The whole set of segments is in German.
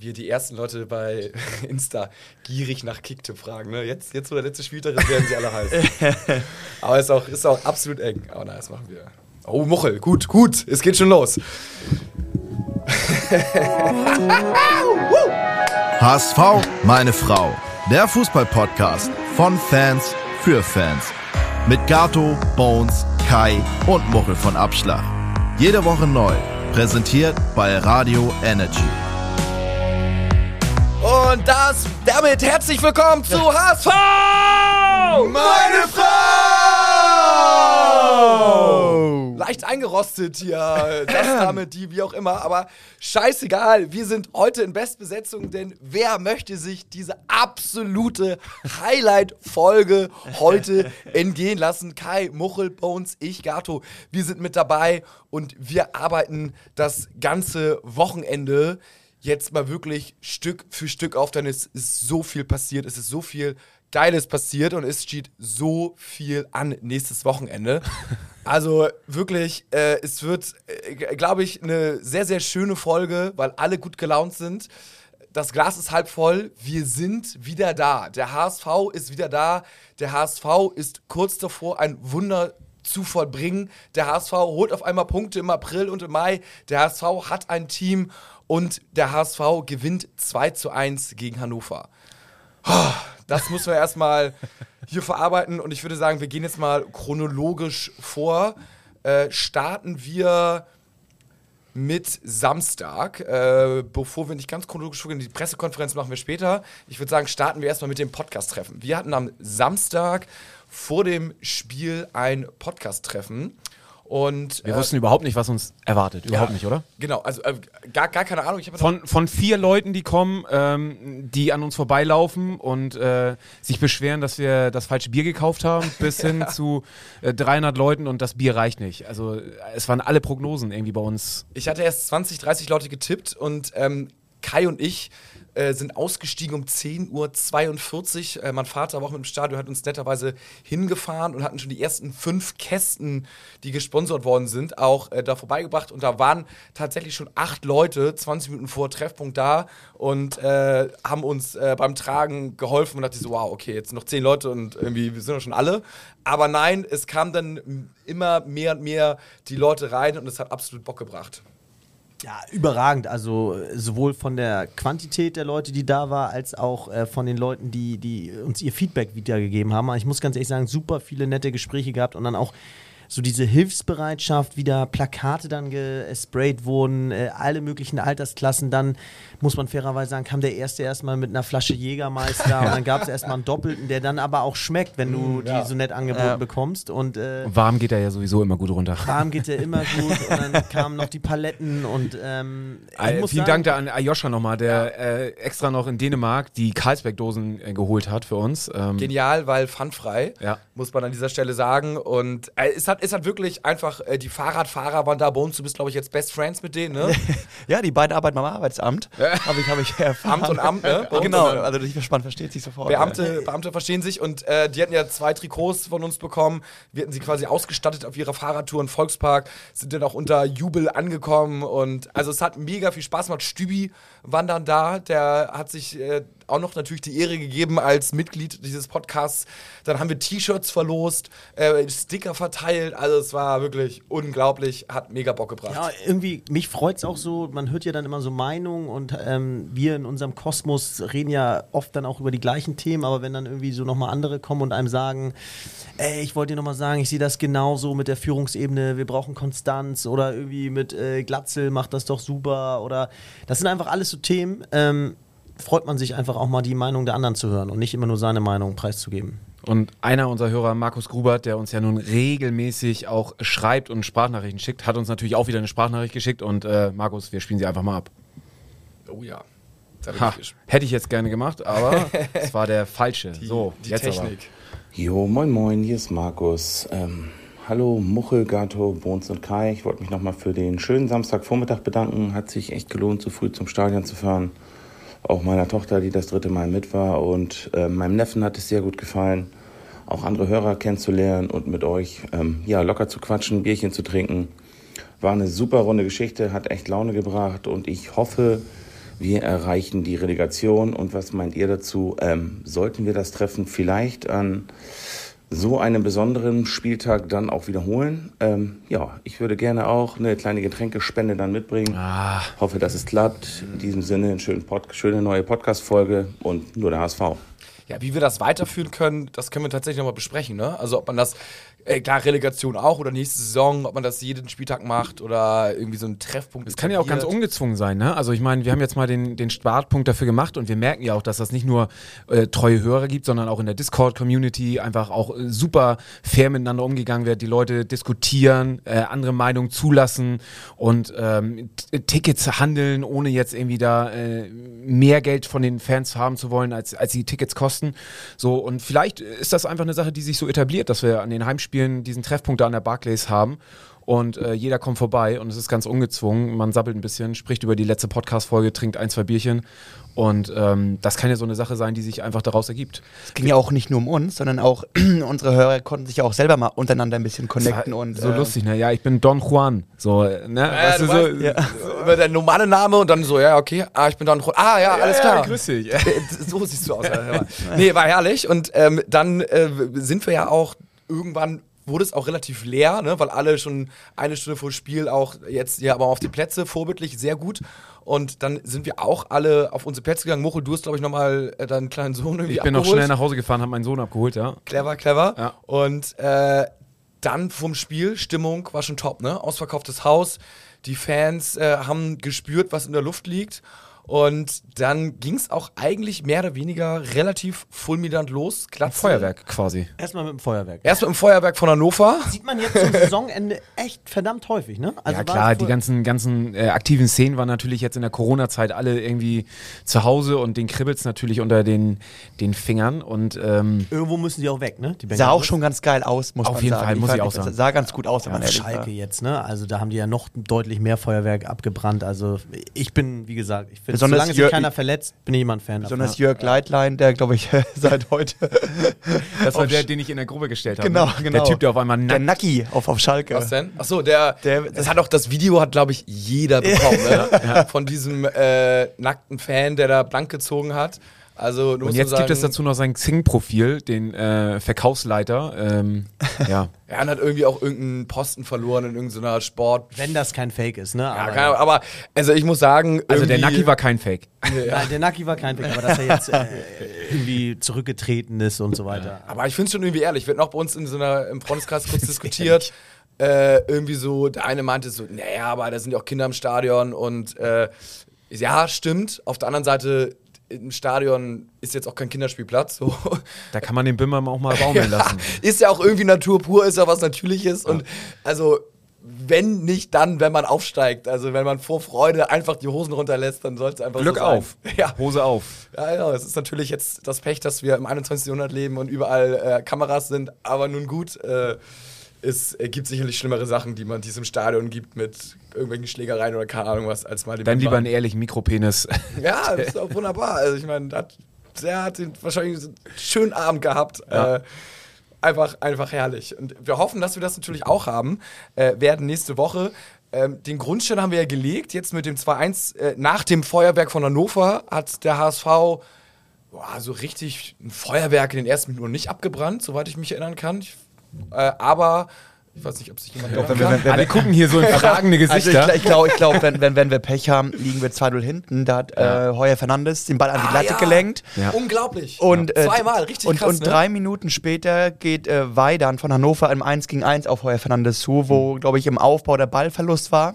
wir die ersten Leute bei Insta gierig nach Kicktipp fragen. Ne? Jetzt, jetzt, wo der letzte Spieltag ist, werden sie alle heiß. Aber ist auch, ist auch absolut eng. Aber na, das machen wir. Oh, Muchel, gut, gut, es geht schon los. HSV, meine Frau. Der Fußball-Podcast von Fans für Fans. Mit Gato, Bones, Kai und Muchel von Abschlag. Jede Woche neu. Präsentiert bei Radio Energy. Das, damit herzlich willkommen zu HSV! Meine Frau! Leicht eingerostet hier, das damit, die, wie auch immer, aber scheißegal, wir sind heute in Bestbesetzung, denn wer möchte sich diese absolute Highlight-Folge heute entgehen lassen? Kai, Muchel, Bones, ich, Gato, wir sind mit dabei und wir arbeiten das ganze Wochenende jetzt mal wirklich Stück für Stück auf, denn es ist so viel passiert, es ist so viel Geiles passiert und es steht so viel an nächstes Wochenende. Also wirklich, äh, es wird, äh, glaube ich, eine sehr, sehr schöne Folge, weil alle gut gelaunt sind. Das Glas ist halb voll. Wir sind wieder da. Der HSV ist wieder da. Der HSV ist kurz davor, ein Wunder zu vollbringen. Der HSV holt auf einmal Punkte im April und im Mai. Der HSV hat ein Team und der HSV gewinnt 2 zu 1 gegen Hannover. Das müssen wir erstmal hier verarbeiten und ich würde sagen, wir gehen jetzt mal chronologisch vor. Äh, starten wir mit Samstag. Äh, bevor wir nicht ganz chronologisch vorgehen, die Pressekonferenz machen wir später. Ich würde sagen, starten wir erstmal mit dem Podcast-Treffen. Wir hatten am Samstag vor dem Spiel ein Podcast-Treffen. Und, Wir äh, wussten überhaupt nicht, was uns erwartet. Überhaupt ja, nicht, oder? Genau, also äh, gar, gar keine Ahnung. Von, von vier Leuten, die kommen, ähm, die an uns vorbeilaufen und äh, sich beschweren, dass wir das falsche Bier gekauft haben, bis hin zu äh, 300 Leuten und das Bier reicht nicht. Also äh, es waren alle Prognosen irgendwie bei uns. Ich hatte erst 20, 30 Leute getippt und ähm, Kai und ich äh, sind ausgestiegen um 10.42 Uhr. Äh, mein Vater war auch mit dem Stadion, hat uns netterweise hingefahren und hatten schon die ersten fünf Kästen, die gesponsert worden sind, auch äh, da vorbeigebracht. Und da waren tatsächlich schon acht Leute 20 Minuten vor Treffpunkt da und äh, haben uns äh, beim Tragen geholfen und dachte so, wow, okay, jetzt noch zehn Leute und irgendwie, wir sind ja schon alle. Aber nein, es kam dann immer mehr und mehr die Leute rein und es hat absolut Bock gebracht. Ja, überragend. Also äh, sowohl von der Quantität der Leute, die da war, als auch äh, von den Leuten, die, die uns ihr Feedback wiedergegeben haben. Ich muss ganz ehrlich sagen, super viele nette Gespräche gehabt und dann auch so diese Hilfsbereitschaft, wie da Plakate dann gesprayt wurden, äh, alle möglichen Altersklassen. Dann muss man fairerweise sagen, kam der erste erstmal mit einer Flasche Jägermeister und dann gab es erstmal einen Doppelten, der dann aber auch schmeckt, wenn du ja. die so nett angeboten Ja. bekommst. Und äh, Warm geht er ja sowieso immer gut runter. warm geht der immer gut und dann kamen noch die Paletten und ähm, ich Äh, muss vielen sagen, Dank da an Ayosha nochmal, der äh, extra noch in Dänemark die Karlsberg-Dosen äh, geholt hat für uns. Ähm, Genial, weil pfandfrei, Ja. muss man an dieser Stelle sagen. Und äh, es, hat, es hat wirklich einfach, äh, die Fahrradfahrer waren da bei uns. Du bist, glaube ich, jetzt Best Friends mit denen, ne? Ja, die beiden arbeiten beim Arbeitsamt. Habe ich, hab ich erfahren. Amt und Amt, ne? Uns Genau, und also ich man versteht sich sofort. Beamte, Beamte verstehen sich und äh, die hatten ja zwei Trikots von uns bekommen. Wir hatten sie quasi ausgestattet auf ihrer Fahrradtour im Volkspark, sind dann auch unter Jubel angekommen und also es hat mega viel Spaß gemacht. Stübi war dann da, der hat sich äh, auch noch natürlich die Ehre gegeben als Mitglied dieses Podcasts. Dann haben wir T-Shirts verlost, äh, Sticker verteilt, also es war wirklich unglaublich, hat mega Bock gebracht. Ja, irgendwie, mich freut es auch so, man hört ja dann immer so Meinungen und ähm, wir in unserem Kosmos reden ja oft dann auch über die gleichen Themen, aber wenn dann irgendwie so nochmal andere kommen und einem sagen, ey, ich wollte dir nochmal sagen, ich sehe das genauso mit der Führungsebene, wir brauchen Konstanz oder irgendwie mit äh, Glatzel macht das doch super oder das sind einfach alles so Themen, ähm, freut man sich einfach auch mal die Meinung der anderen zu hören und nicht immer nur seine Meinung preiszugeben. Und einer unserer Hörer, Markus Grubert, der uns ja nun regelmäßig auch schreibt und Sprachnachrichten schickt, hat uns natürlich auch wieder eine Sprachnachricht geschickt. Und äh, Markus, wir spielen sie einfach mal ab. Oh ja. Ha, ich hätte ich jetzt gerne gemacht, aber es war der falsche. so, die jetzt Technik. Jo, moin moin, hier ist Markus. Ähm, hallo Muchel, Gato, Bones und Kai. Ich wollte mich nochmal für den schönen Samstagvormittag bedanken. Hat sich echt gelohnt, so früh zum Stadion zu fahren. Auch meiner Tochter, die das dritte Mal mit war. Und äh, meinem Neffen hat es sehr gut gefallen, auch andere Hörer kennenzulernen und mit euch ähm, ja, locker zu quatschen, Bierchen zu trinken. War eine super runde Geschichte, hat echt Laune gebracht und ich hoffe, Wir erreichen die Relegation und was meint ihr dazu? Ähm, sollten wir das Treffen vielleicht an so einem besonderen Spieltag dann auch wiederholen? Ähm, ja, ich würde gerne auch eine kleine Getränkespende dann mitbringen. Ah. Hoffe, dass es klappt. In diesem Sinne, eine schöne, Pod schöne neue Podcast-Folge und nur der HSV. Ja, wie wir das weiterführen können, das können wir tatsächlich nochmal besprechen. Ne? Also ob man das, äh, klar, Relegation auch oder nächste Saison, ob man das jeden Spieltag macht oder irgendwie so einen Treffpunkt. Das kann ja auch ganz ungezwungen sein, ne? Also ich meine, wir haben jetzt mal den, den Startpunkt dafür gemacht und wir merken ja auch, dass das nicht nur äh, treue Hörer gibt, sondern auch in der Discord-Community einfach auch äh, super fair miteinander umgegangen wird, die Leute diskutieren, äh, andere Meinungen zulassen und ähm, T- Tickets handeln, ohne jetzt irgendwie da äh, mehr Geld von den Fans haben zu wollen, als, als die Tickets kosten. So, und vielleicht ist das einfach eine Sache, die sich so etabliert, dass wir an den Heimspielen diesen Treffpunkt da an der Barclays haben und äh, jeder kommt vorbei und es ist ganz ungezwungen. Man sabbelt ein bisschen, spricht über die letzte Podcast-Folge, trinkt ein, zwei Bierchen und ähm, das kann ja so eine Sache sein, die sich einfach daraus ergibt. Es ging ja auch nicht nur um uns, sondern auch unsere Hörer konnten sich ja auch selber mal untereinander ein bisschen connecten und so äh, lustig, ne? Ja, ich bin Don Juan. So, äh, ne? Ja, weißt du du, weißt, so, ja. so über dein normale Name und dann so, ja, okay, ah, ich bin dann, ah, ja, alles ja, klar. grüß dich. So siehst du aus. Nee, war herrlich. Und ähm, dann äh, sind wir ja auch irgendwann wurde es auch relativ leer, ne, weil alle schon eine Stunde vor Spiel auch jetzt ja aber auf die Plätze vorbildlich sehr gut. Und dann sind wir auch alle auf unsere Plätze gegangen. Mochel, du hast, glaube ich, nochmal äh, deinen kleinen Sohn irgendwie Ich bin noch abgeholt. schnell nach Hause gefahren, habe meinen Sohn abgeholt, ja. Clever, clever. Ja. Und äh, dann vom Spiel, Stimmung war schon top, ne? Ausverkauftes Haus. Die Fans äh, haben gespürt, was in der Luft liegt. Und dann ging es auch eigentlich mehr oder weniger relativ fulminant los. Glatze. Feuerwerk quasi. Erstmal mit dem Feuerwerk. Erst mit dem Feuerwerk von Hannover. Sieht man jetzt zum Saisonende echt verdammt häufig, ne? Also ja klar, die ganzen, ganzen äh, aktiven Szenen waren natürlich jetzt in der Corona-Zeit alle irgendwie zu Hause und den kribbelt's natürlich unter den, den Fingern und ähm, Irgendwo müssen die auch weg, ne? Die sah auch schon ganz geil aus, muss Auf man jeden sagen. Fall, muss fand, ich auch sagen. Sah ganz gut aus, wenn man auf ehrlich Schalke war. jetzt, ne? Also da haben die ja noch deutlich mehr Feuerwerk abgebrannt. Also ich bin, wie gesagt, ich finde, Besonders solange sich Jör- keiner verletzt, bin ich immer ein Fan davon. Besonders Jörg Leitlein, der glaube ich seit heute das war Auf der, den ich in der Gruppe gestellt habe. Genau, ne? genau. Der Typ, der auf einmal der nackt Nacki auf, auf Schalke. Was denn? Achso, der, Der- das hat auch das Video hat, glaube ich, jeder bekommen, ne? Von diesem äh, nackten Fan, der da blank gezogen hat. Also, du Und jetzt nur gibt es sagen, dazu noch sein Xing-Profil, den äh, Verkaufsleiter. Ähm, ja. Er hat irgendwie auch irgendeinen Posten verloren in irgendeiner Sport. Wenn das kein Fake ist, ne? Ja, Aber- Ahnung, aber also ich muss sagen, Also der Naki war kein Fake. Nein, der Naki war kein Fake, aber dass er jetzt äh, irgendwie zurückgetreten ist und so weiter. Aber ich finde es schon irgendwie ehrlich. Wird noch bei uns in so einer im Freundeskreis kurz diskutiert. Äh, irgendwie so, der eine meinte so, naja, aber da sind ja auch Kinder im Stadion und äh, ja, stimmt. Auf der anderen Seite, im Stadion ist jetzt auch kein Kinderspielplatz. So. Da kann man den Bimmer auch mal baumeln lassen. ist ja auch irgendwie Natur pur, ist ja was Natürliches. Und also, wenn nicht dann, wenn man aufsteigt. Also, wenn man vor Freude einfach die Hosen runterlässt, dann soll es einfach Glück so sein. auf. Ja. Hose auf. Ja, genau. Es ist natürlich jetzt das Pech, dass wir im 21. Jahrhundert leben und überall äh, Kameras sind. Aber nun gut, äh, es gibt sicherlich schlimmere Sachen, die man diesem Stadion gibt mit irgendwelchen Schlägereien oder keine Ahnung was, als mal Dann lieber einen ehrlichen Mikropenis. Ja, das ist auch wunderbar. Also ich meine, der, hat den wahrscheinlich einen schönen Abend gehabt. Ja. Äh, einfach, einfach herrlich. Und wir hoffen, dass wir das natürlich auch haben. Äh, werden nächste Woche. Ähm, den Grundstein haben wir ja gelegt. Jetzt mit dem 2-1 äh, nach dem Feuerwerk von Hannover hat der HSV boah, so richtig ein Feuerwerk in den ersten Minuten nicht abgebrannt, soweit ich mich erinnern kann. Ich, äh, aber ich weiß nicht, ob sich jemand erinnern wenn wir- kann. wenn wir- Alle gucken hier so in fragende Also ich, Gesichter. gl- ich glaube, ich glaub, wenn, wenn, wenn wir Pech haben, liegen wir 2-0 hinten. Da hat äh, Heuer Fernandes den Ball an die Ah, Latte ja. gelenkt. Ja. Unglaublich. Und, äh, Zweimal, richtig und, krass. Und ne? drei Minuten später geht äh, Weidan von Hannover im 1 gegen 1 auf Heuer Fernandes zu, wo, glaube ich, im Aufbau der Ballverlust war.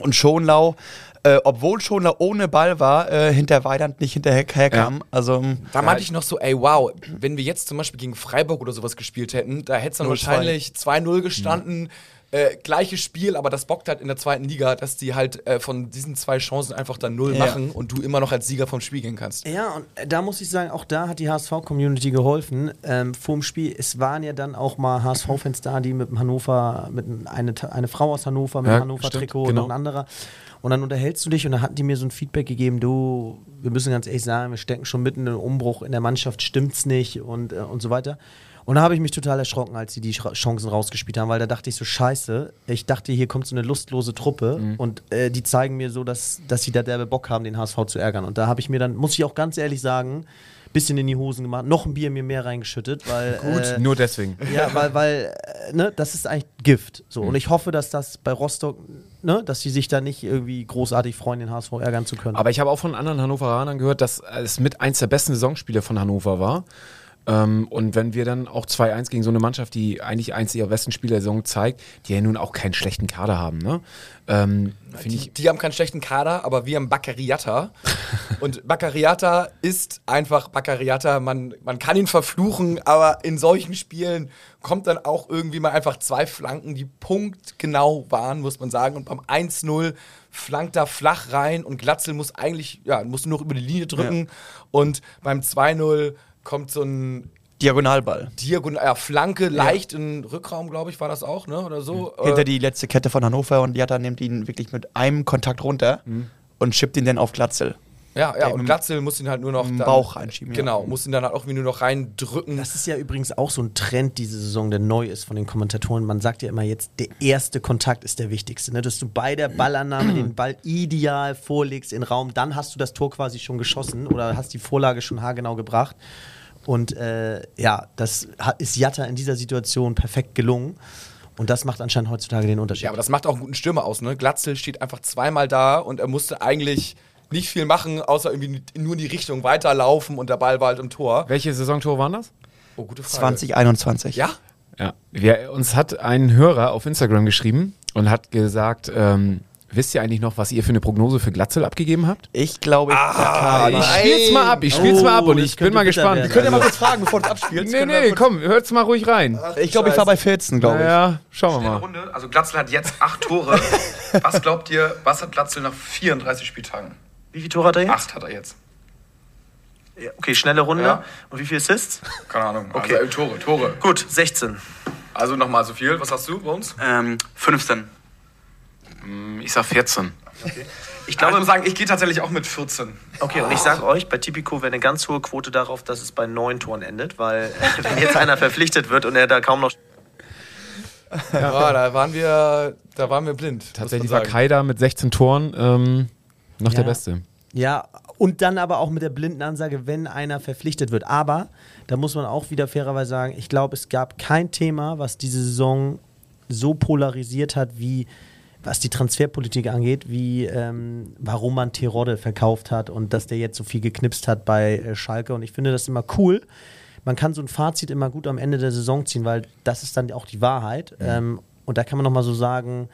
Und Schonlau, äh, obwohl Schonlau ohne Ball war, äh, hinter Weidand nicht hinterherkam. Also, Da meinte ich noch so, ey, wow, wenn wir jetzt zum Beispiel gegen Freiburg oder sowas gespielt hätten, da hätte es dann 0-2. wahrscheinlich 2-0 gestanden. Äh, gleiches Spiel, aber das bockt halt in der zweiten Liga, dass die halt äh, von diesen zwei Chancen einfach dann null Ja. machen und du immer noch als Sieger vom Spiel gehen kannst. Ja, und da muss ich sagen, auch da hat die HSV-Community geholfen. Ähm, vorm Spiel, es waren ja dann auch mal HSV-Fans da, die mit dem Hannover, mit ein- eine, eine Frau aus Hannover, mit Ja, Hannover-Trikot genau. und noch ein anderer. Und dann unterhältst du dich und dann hatten die mir so ein Feedback gegeben, du, wir müssen ganz ehrlich sagen, wir stecken schon mitten in einem Umbruch in der Mannschaft, stimmt's nicht und, äh, und so weiter. Und da habe ich mich total erschrocken, als sie die Chancen rausgespielt haben, weil da dachte ich so, scheiße, ich dachte, hier kommt so eine lustlose Truppe und äh, die zeigen mir so, dass, dass sie da derbe Bock haben, den HSV zu ärgern. Und da habe ich mir dann, muss ich auch ganz ehrlich sagen, bisschen in die Hosen gemacht, noch ein Bier mir mehr reingeschüttet, weil... Äh, Nur deswegen. ja, weil, weil äh, ne, das ist eigentlich Gift. So. Mhm. Und ich hoffe, dass das bei Rostock, ne, dass sie sich da nicht irgendwie großartig freuen, den HSV ärgern zu können. Aber ich habe auch von anderen Hannoveranern gehört, dass es mit eins der besten Saisonspiele von Hannover war. Ähm, und wenn wir dann auch 2-1 gegen so eine Mannschaft, die eigentlich eins ihrer besten Spiele der Saison zeigt, die ja nun auch keinen schlechten Kader haben, ne? Ähm, Die, ich. die haben keinen schlechten Kader, aber wir haben Baccariata. und Baccariata ist einfach Baccariata. Man, man kann ihn verfluchen, aber in solchen Spielen kommt dann auch irgendwie mal einfach zwei Flanken, die punktgenau waren, muss man sagen. Und beim 1-0 flankt er flach rein und Glatzel muss eigentlich, ja, muss nur noch über die Linie drücken. Und beim 2-0 kommt so ein Diagonalball. Diagonal, ja, Flanke, leicht in Rückraum, glaube ich, war das auch, ne? Oder so. Hinter Äh, die letzte Kette von Hannover und Jatta nimmt ihn wirklich mit einem Kontakt runter und schippt ihn dann auf Glatzel. Ja, ja, und Glatzel muss ihn halt nur noch dann, Bauch reinschieben, ja. Genau, muss ihn dann halt auch nur noch reindrücken. das ist ja übrigens auch so ein Trend diese Saison, der neu ist von den Kommentatoren. Man sagt ja immer jetzt, der erste Kontakt ist der wichtigste. Ne? Dass du bei der Ballannahme den Ball ideal vorlegst in Raum, dann hast du das Tor quasi schon geschossen oder hast die Vorlage schon haargenau gebracht. Und äh, ja, das ist Jatta in dieser Situation perfekt gelungen. Und das macht anscheinend heutzutage den Unterschied. ja, aber das macht auch einen guten Stürmer aus, ne? Glatzel steht einfach zweimal da und er musste eigentlich nicht viel machen, außer irgendwie nur in die Richtung weiterlaufen und der Ball war halt im Tor. Welche Saisontore waren das? Oh, gute Frage. 2021. Ja? Ja. Wir, uns hat ein Hörer auf Instagram geschrieben und hat gesagt, ähm, wisst ihr eigentlich noch, was ihr für eine Prognose für Glatzel abgegeben habt? Ich glaube, Ah, ich spiel's mal ab, ich spiel's Oh, mal ab und das ich bin mal gespannt. werden. Könnt ihr mal kurz fragen, bevor du es abspielst? Nee, Können wir nee, komm, hört's mal ruhig rein. Ich glaube, ich war bei 14, glaube ich. Ja, schauen wir mal. Runde. Also Glatzel hat jetzt acht Tore. was glaubt ihr, was hat Glatzel nach 34 Spieltagen? Wie viele Tore hat er jetzt? Acht hat er jetzt. Ja, Okay, schnelle Runde. Ja. Und wie viele Assists? Keine Ahnung. Okay. Also, äh, Tore, Tore. Gut, 16. Also nochmal so viel. Was hast du bei uns? Ähm, 15. Ich sag 14. Ich Aber ich glaube, muss sagen, ich gehe tatsächlich auch mit 14. okay, und ich sage euch, bei Tipico wäre eine ganz hohe Quote darauf, dass es bei neun Toren endet, weil wenn jetzt einer verpflichtet wird und er da kaum noch Ja, da waren wir, da waren wir blind. Tatsächlich war. Kaida mit 16 Toren ähm, noch der Ja. Beste. Ja, und dann aber auch mit der blinden Ansage, wenn einer verpflichtet wird. Aber da muss man auch wieder fairerweise sagen, ich glaube, es gab kein Thema, was diese Saison so polarisiert hat, wie was die Transferpolitik angeht, wie ähm, warum man Terodde verkauft hat und dass der jetzt so viel geknipst hat bei äh, Schalke. Und ich finde das immer cool. Man kann so ein Fazit immer gut am Ende der Saison ziehen, weil das ist dann auch die Wahrheit. Ähm, und da kann man nochmal so sagen,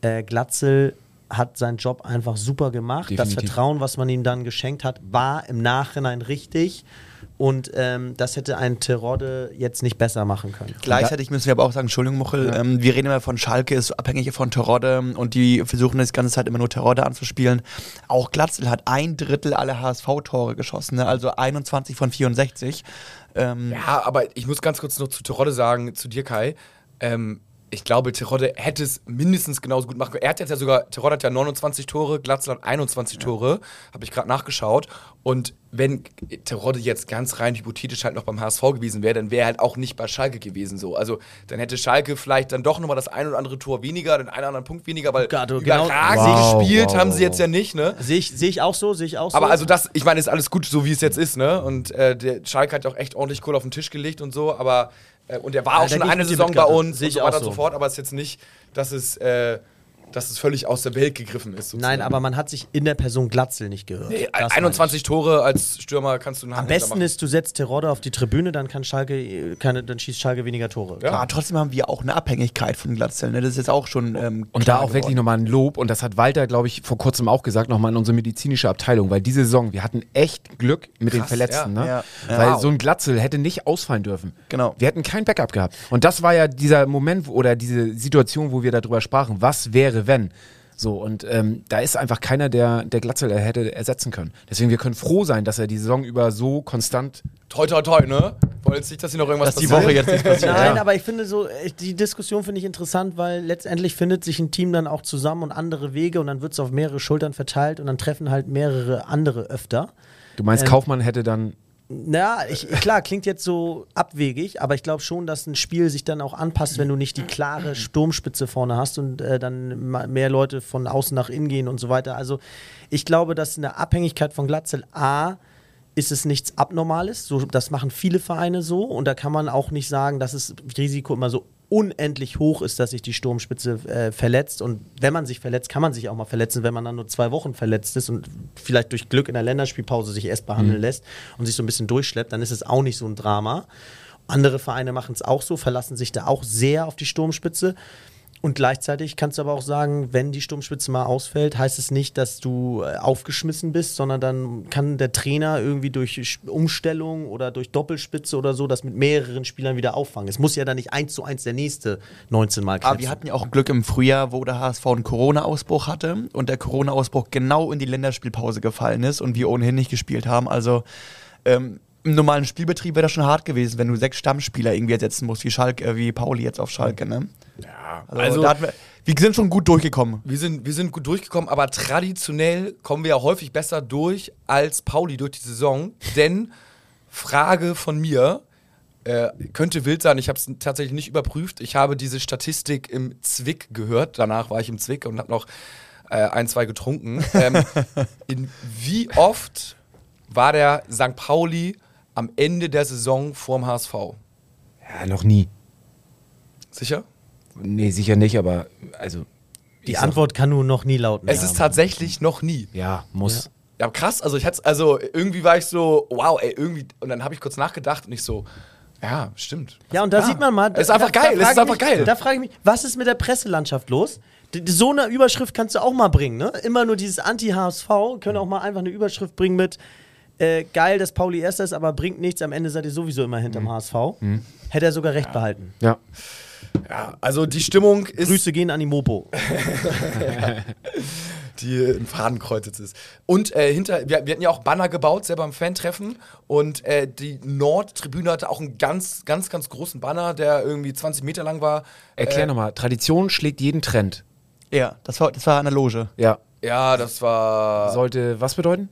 äh, Glatzel hat seinen Job einfach super gemacht. Das Definitiv. Vertrauen, was man ihm dann geschenkt hat, war im Nachhinein richtig. Und ähm, das hätte ein Terodde jetzt nicht besser machen können. Gleichzeitig müssen wir aber auch sagen, Entschuldigung, Muchel, ähm, wir reden immer von Schalke, ist abhängig von Terodde und die versuchen das ganze Zeit immer nur Terodde anzuspielen. Auch Glatzel hat ein Drittel aller HSV-Tore geschossen, ne? also 21 von 64. Ähm, Ja, aber ich muss ganz kurz noch zu Terodde sagen, zu dir, Kai. Ähm, ich glaube, Terodde hätte es mindestens genauso gut machen können. Er hat jetzt ja sogar, Terodde hat ja 29 Tore, Glatzel hat 21 Tore, habe ich gerade nachgeschaut. Und wenn Terodde jetzt ganz rein hypothetisch halt noch beim HSV gewesen wäre, dann wäre er halt auch nicht bei Schalke gewesen so. Also dann hätte Schalke vielleicht dann doch nochmal das ein oder andere Tor weniger, den einen oder anderen Punkt weniger, weil Gato, genau- überragend Wow, gespielt wow, haben sie jetzt ja nicht, ne? Sehe ich, sehe ich auch so, sehe ich auch so. Aber also das, ich meine, ist alles gut, so wie es jetzt ist, ne? Und äh, der Schalke hat ja auch echt ordentlich Kohle auf den Tisch gelegt und so, aber und er war Ja, auch schon eine Saison bei uns und so weiter und so. so fort, aber es ist jetzt nicht, dass es, äh, dass es völlig aus der Welt gegriffen ist. sozusagen. Nein, aber man hat sich in der Person Glatzel nicht gehört. Nee, Das meine 21 Tore als Stürmer kannst du einen Am besten machen. ist, du setzt Terodde auf die Tribüne, dann kann Schalke, keine, dann schießt Schalke weniger Tore. Ja. aber trotzdem haben wir auch eine Abhängigkeit von Glatzel, ne? das ist jetzt auch schon ähm, Und da auch wirklich geworden. nochmal ein Lob, und das hat Walter, glaube ich, vor kurzem auch gesagt, nochmal in unsere medizinische Abteilung, weil diese Saison, wir hatten echt Glück mit den Krass, Verletzten. ja. Ne? Ja. Weil Wow. so ein Glatzel hätte nicht ausfallen dürfen. Genau. Wir hätten kein Backup gehabt. Und das war ja dieser Moment oder diese Situation, wo wir darüber sprachen, was wäre, wenn. So, und ähm, da ist einfach keiner, der, der Glatzel hätte ersetzen können. Deswegen, wir können froh sein, dass er die Saison über so konstant. Toi, toi, toi, ne? Wollen jetzt nicht, dass hier noch irgendwas Dass die passiert? Woche jetzt nicht passiert. Nein, Ja. aber ich finde so, äh, die Diskussion finde ich interessant, weil letztendlich findet sich ein Team dann auch zusammen und andere Wege und dann wird es auf mehrere Schultern verteilt und dann treffen halt mehrere andere öfter. Du meinst, Ähm, Kaufmann hätte dann. Na, ich, klar, klingt jetzt so abwegig, aber ich glaube schon, dass ein Spiel sich dann auch anpasst, wenn du nicht die klare Sturmspitze vorne hast und äh, dann mehr Leute von außen nach innen gehen und so weiter. Also ich glaube, dass eine Abhängigkeit von Glatzel A ist es nichts Abnormales. So, das machen viele Vereine so und da kann man auch nicht sagen, dass das Risiko immer so unendlich hoch ist, dass sich die Sturmspitze äh, verletzt. Und wenn man sich verletzt, kann man sich auch mal verletzen, wenn man dann nur zwei Wochen verletzt ist und vielleicht durch Glück in der Länderspielpause sich erst behandeln lässt und sich so ein bisschen durchschleppt, dann ist es auch nicht so ein Drama. Andere Vereine machen es auch so, verlassen sich da auch sehr auf die Sturmspitze. Und gleichzeitig kannst du aber auch sagen, wenn die Sturmspitze mal ausfällt, heißt es nicht, dass du äh, aufgeschmissen bist, sondern dann kann der Trainer irgendwie durch Umstellung oder durch Doppelspitze oder so das mit mehreren Spielern wieder auffangen. Es muss ja dann nicht eins zu eins der nächste 19 Mal Aber knipsen. wir hatten ja auch Glück im Frühjahr, wo der HSV einen Corona-Ausbruch hatte und der Corona-Ausbruch genau in die Länderspielpause gefallen ist und wir ohnehin nicht gespielt haben. Also ähm, im normalen Spielbetrieb wäre das schon hart gewesen, wenn du sechs Stammspieler irgendwie ersetzen musst, wie Schalke, äh, wie Pauli jetzt auf Schalke, ne? Ja, Also, also, da hatten wir, wir sind schon gut durchgekommen. wir, sind, wir sind gut durchgekommen, aber traditionell kommen wir ja häufig besser durch als Pauli durch die Saison. Denn, Frage von mir, äh, könnte wild sein, ich habe es tatsächlich nicht überprüft. Ich habe diese Statistik im Zwick gehört. Danach war ich im Zwick und habe noch äh, ein, zwei getrunken. Ähm, in wie oft war der St. Pauli am Ende der Saison vorm HSV? Ja, noch nie. Sicher? Nee, sicher nicht, aber also. die Antwort kann nur noch nie lauten. Es ja. ist tatsächlich noch nie. Ja, muss. Ja, krass. Also ich hatte also irgendwie war ich so, wow, ey, irgendwie. Und dann habe ich kurz nachgedacht und ich so, ja, stimmt. Ja, und da sieht man mal. Es ist einfach da, geil, Da es ist frage einfach ich mich, geil. Da frage ich mich, was ist mit der Presselandschaft los? So eine Überschrift kannst du auch mal bringen, ne? Immer nur dieses Anti-HSV, können auch mal einfach eine Überschrift bringen mit äh, geil, dass Pauli Erster ist, aber bringt nichts, am Ende seid ihr sowieso immer hinterm HSV. Hätte er sogar recht behalten. Ja. Ja, also die Stimmung ist, Grüße gehen an die Mopo. die in Fadenkreuz jetzt ist. Und äh, hinter, wir, wir hatten ja auch Banner gebaut, selber im Fan-Treffen. Und äh, die Nordtribüne hatte auch einen ganz, ganz, ganz großen Banner, der irgendwie 20 Meter lang war. Erklär äh, nochmal. Tradition schlägt jeden Trend. Ja, das war, das war eine Loge. Ja. Ja, das war Sollte was bedeuten?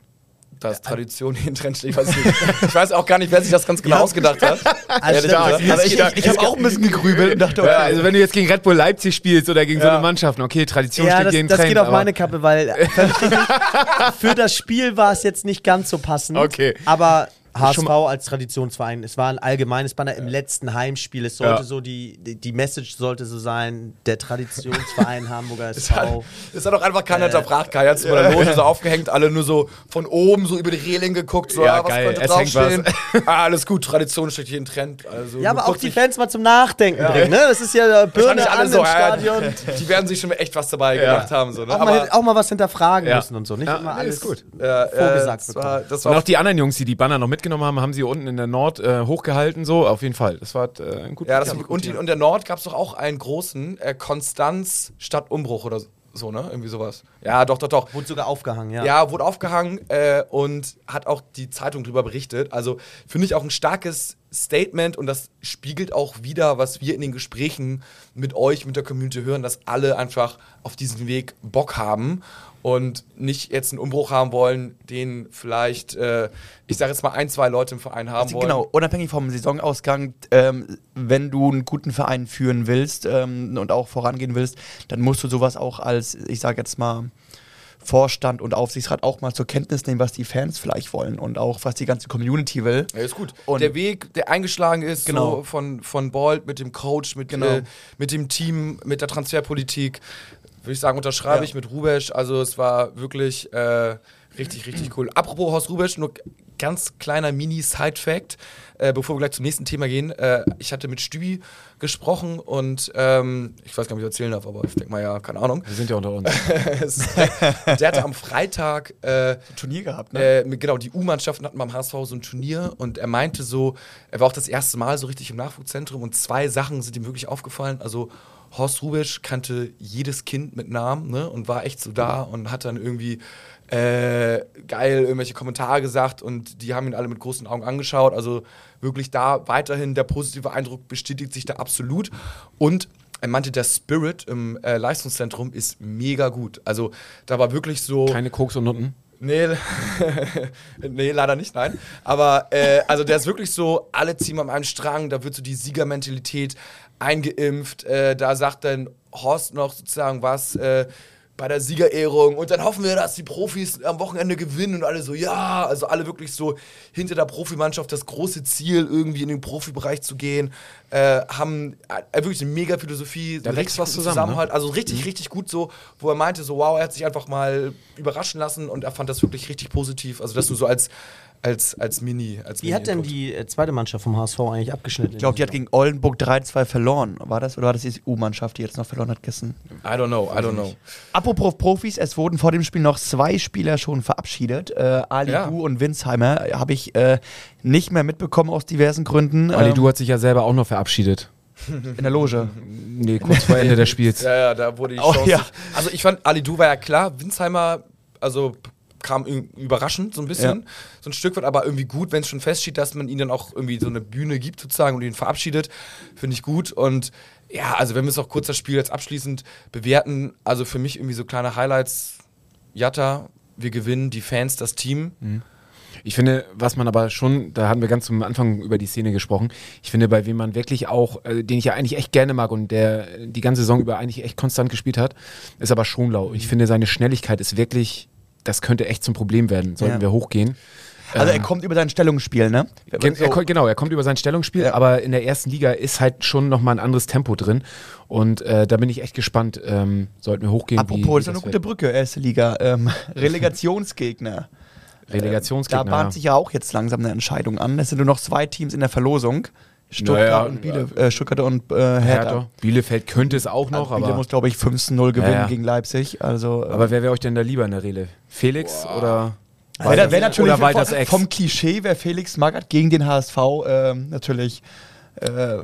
Das Tradition in Trend. Ich weiß nicht. Ich weiß auch gar nicht, wer sich das ganz genau ausgedacht hat. Also. Also ich, ich, ich habe auch ein bisschen gegrübelt und dachte, okay, Ja, also wenn du jetzt gegen Red Bull Leipzig spielst oder gegen so Ja. eine Mannschaft, okay, Tradition ja, schlägt das, jeden das Trend. geht auf meine Kappe, weil äh, für das Spiel war es jetzt nicht ganz so passend. Okay. Aber HSV als Traditionsverein, es war ein allgemeines Banner im letzten Heimspiel. Es sollte Ja. so die, die, die Message sollte so sein, der Traditionsverein Hamburger Es hat, SV. es hat auch einfach keiner hinterfragt. Kai hat es bei der Loge so aufgehängt, alle nur so von oben so über die Reling geguckt. So, Ja, ah, was geil, könnte es hängt draufstehen? ah, alles gut, Tradition steht hier in Trend. Also, Ja, aber auch die Fans mal zum Nachdenken bringen, ne? Das ist ja Birne an so, im ja, Stadion. die, werden sich schon echt was dabei gedacht haben. So, ne? Auch, mal, auch mal was hinterfragen Ja. müssen und so. Nicht Ja, immer nee, alles gut. äh, vorgesagt äh, das Und auch die anderen Jungs, die die Banner noch mitgenommen haben, haben sie unten in der Nord äh, hochgehalten, so, auf jeden Fall. Das war äh, ein guter ja, das, und, und der Nord gab es doch auch einen großen äh, Konstanz statt Umbruch oder so, ne? Irgendwie sowas. Ja, doch, doch, doch. Wurde sogar aufgehangen, ja. Ja, wurde aufgehangen äh, und hat auch die Zeitung drüber berichtet. Also finde ich auch ein starkes Statement und das spiegelt auch wieder, was wir in den Gesprächen mit euch, mit der Community hören, dass alle einfach auf diesen Weg Bock haben und nicht jetzt einen Umbruch haben wollen, den vielleicht, äh, ich sage jetzt mal, ein, zwei Leute im Verein haben wollen. Genau, unabhängig vom Saisonausgang, ähm, wenn du einen guten Verein führen willst ähm, und auch vorangehen willst, dann musst du sowas auch als, ich sage jetzt mal, Vorstand und Aufsichtsrat auch mal zur Kenntnis nehmen, was die Fans vielleicht wollen und auch was die ganze Community will. Ja, ist gut. Und- der Weg, der eingeschlagen ist, Genau. so von, von Bolt mit dem Coach, mit, Genau. äh, mit dem Team, mit der Transferpolitik, würde ich sagen, unterschreibe Ja. ich mit Rubesch. Also es war wirklich äh, richtig, richtig cool. Apropos Horst Rubesch, nur ganz kleiner Mini-Side-Fact, äh, bevor wir gleich zum nächsten Thema gehen. Äh, ich hatte mit Stübi gesprochen und ähm, ich weiß gar nicht, ob ich erzählen darf, aber ich denke mal, ja, keine Ahnung. Wir sind ja unter uns. Der hatte am Freitag äh, Turnier gehabt, ne? äh, genau, die U-Mannschaften hatten beim HSV so ein Turnier und er meinte so, er war auch das erste Mal so richtig im Nachwuchszentrum und zwei Sachen sind ihm wirklich aufgefallen. Also Horst Rubisch kannte jedes Kind mit Namen ne, und war echt so da und hat dann irgendwie äh, geil irgendwelche Kommentare gesagt und die haben ihn alle mit großen Augen angeschaut. Also wirklich da weiterhin der positive Eindruck bestätigt sich da absolut. Und er meinte, der Spirit im äh, Leistungszentrum ist mega gut. Also da war wirklich so. Keine Koks und Nutten. Nee, nee, leider nicht, nein. Aber äh, also der ist wirklich so, alle ziehen am einen Strang, da wird so die Siegermentalität eingeimpft. Äh, da sagt dann Horst noch sozusagen was äh, bei der Siegerehrung und dann hoffen wir, dass die Profis am Wochenende gewinnen und alle so, ja, also alle wirklich so hinter der Profimannschaft das große Ziel, irgendwie in den Profibereich zu gehen, äh, haben äh, wirklich eine mega Philosophie, Da so wächst was zusammen, ne? Zusammenhalt, also richtig, richtig gut so, wo er meinte, so wow, er hat sich einfach mal überraschen lassen und er fand das wirklich richtig positiv. Also das nur so als, als, als Mini. Als Wie hat denn die äh, zweite Mannschaft vom HSV eigentlich abgeschnitten? Ich glaube, die hat gegen Oldenburg 3-2 verloren. War das? Oder war das die U-Mannschaft, die jetzt noch verloren hat gestern? I don't know, I don't know. Apropos Profis, es wurden vor dem Spiel noch zwei Spieler schon verabschiedet. Äh, Ali Ja. Du und Winsheimer habe ich äh, nicht mehr mitbekommen aus diversen Gründen. Ali, Ähm, du hat sich ja selber auch noch verabschiedet. in der Loge. Nee, kurz vor Ende des Spiels. Ja, ja, da wurde die Oh, Chance. ja. Also ich fand, Ali Du war ja klar, Winsheimer, also kam überraschend so ein bisschen, Ja. so ein Stück weit, aber irgendwie gut, wenn es schon feststeht, dass man ihnen dann auch irgendwie so eine Bühne gibt sozusagen und ihn verabschiedet, finde ich gut. Und ja, also wenn wir es auch kurz das Spiel jetzt abschließend bewerten, also für mich irgendwie so kleine Highlights, Jatta, wir gewinnen, die Fans, das Team, Ich finde, was man aber schon, da hatten wir ganz zum Anfang über die Szene gesprochen, ich finde, bei wem man wirklich auch, äh, den ich ja eigentlich echt gerne mag und der die ganze Saison über eigentlich echt konstant gespielt hat, ist aber Schonlau. Ich finde, seine Schnelligkeit ist wirklich, das könnte echt zum Problem werden, sollten Ja. wir hochgehen. Also er kommt über sein Stellungsspiel, ne? Gen er, genau, er kommt über sein Stellungsspiel, aber in der ersten Liga ist halt schon nochmal ein anderes Tempo drin. Und äh, da bin ich echt gespannt. Ähm, sollten wir hochgehen. Apropos, wie, das wie ist eine gute wird. Brücke, erste Liga. Ähm, Relegationsgegner. Relegationsgegner. Da bahnt ja. sich ja auch jetzt langsam eine Entscheidung an. Es sind nur noch zwei Teams in der Verlosung. Stuttgart Naja, und Biele, äh, Stuttgart und äh, Hertha. Hertha. Bielefeld könnte es auch noch, Also Biele aber, muss, glaube ich, 15-0 gewinnen Ja, ja. gegen Leipzig. Also, äh, aber wer wäre euch denn da lieber in der Rele? Felix oder Wär, wär natürlich oder Walters vom, Ex? vom Klischee wäre Felix Magath gegen den HSV ähm, natürlich äh,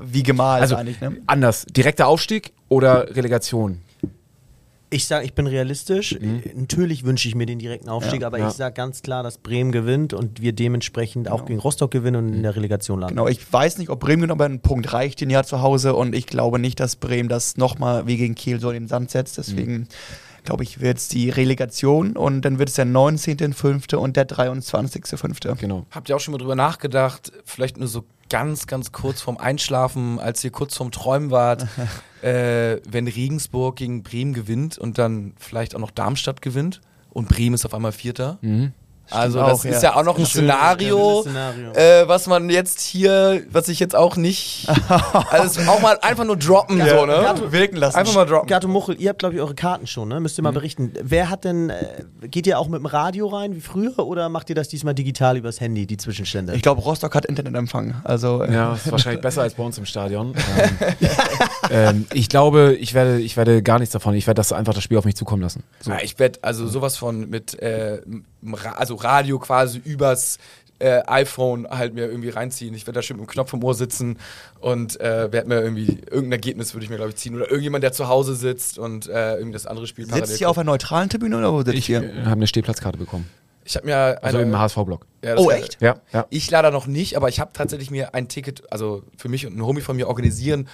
wie gemalt Also eigentlich. Ne? anders, direkter Aufstieg oder Relegation? Ich sage, ich bin realistisch. Natürlich wünsche ich mir den direkten Aufstieg, aber Mhm. Ja. ich sage ganz klar, dass Bremen gewinnt und wir dementsprechend auch gegen Rostock gewinnen und in der Relegation landen. Genau, ich weiß nicht, ob Bremen aber einen Punkt reicht den Jahr zu Hause und ich glaube nicht, dass Bremen das nochmal wie gegen Kiel so in den Sand setzt. Deswegen glaube ich, wird es die Relegation und dann wird es der 19.05. und der 23.05. Genau. Habt ihr auch schon mal drüber nachgedacht, vielleicht nur so ganz, ganz kurz vorm Einschlafen, als ihr kurz vorm Träumen wart, äh, wenn Regensburg gegen Bremen gewinnt und dann vielleicht auch noch Darmstadt gewinnt und Bremen ist auf einmal Vierter? Also das auch, ist ja. ja auch noch ein Schönes- Szenario, Szenario. Äh, was man jetzt hier, was ich jetzt auch nicht, also auch mal einfach nur droppen so, ne? Gato- wirken lassen. Einfach mal droppen. Gato Muchel, ihr habt, glaube ich, eure Karten schon, ne? Müsst ihr mal berichten. Wer hat denn, äh, geht ihr auch mit dem Radio rein wie früher oder macht ihr das diesmal digital übers Handy, die Zwischenstände? Ich glaube, Rostock hat Internetempfang. Also äh, Ja, ist wahrscheinlich besser als bei uns im Stadion. Ähm, ich glaube, ich werde, ich werde gar nichts davon. Ich werde das einfach das Spiel auf mich zukommen lassen. So. Ja, ich werde also sowas von mit, äh, also Radio quasi übers äh, iPhone halt mir irgendwie reinziehen. Ich werde da schön mit dem Knopf im Ohr sitzen und äh, werde mir irgendwie irgendein Ergebnis würde ich mir glaube ich ziehen oder irgendjemand der zu Hause sitzt und äh, irgendwie das andere Spiel sitzt ihr auf einer neutralen Tribüne oder wo sitzt Ich ihr? äh, habe eine Stehplatzkarte bekommen. Ich habe mir Also eine, im HSV-Block. ja, Oh, echt? Ja, ja. Ich leider noch nicht, aber ich habe tatsächlich mir ein Ticket, also für mich und einen Homie von mir organisieren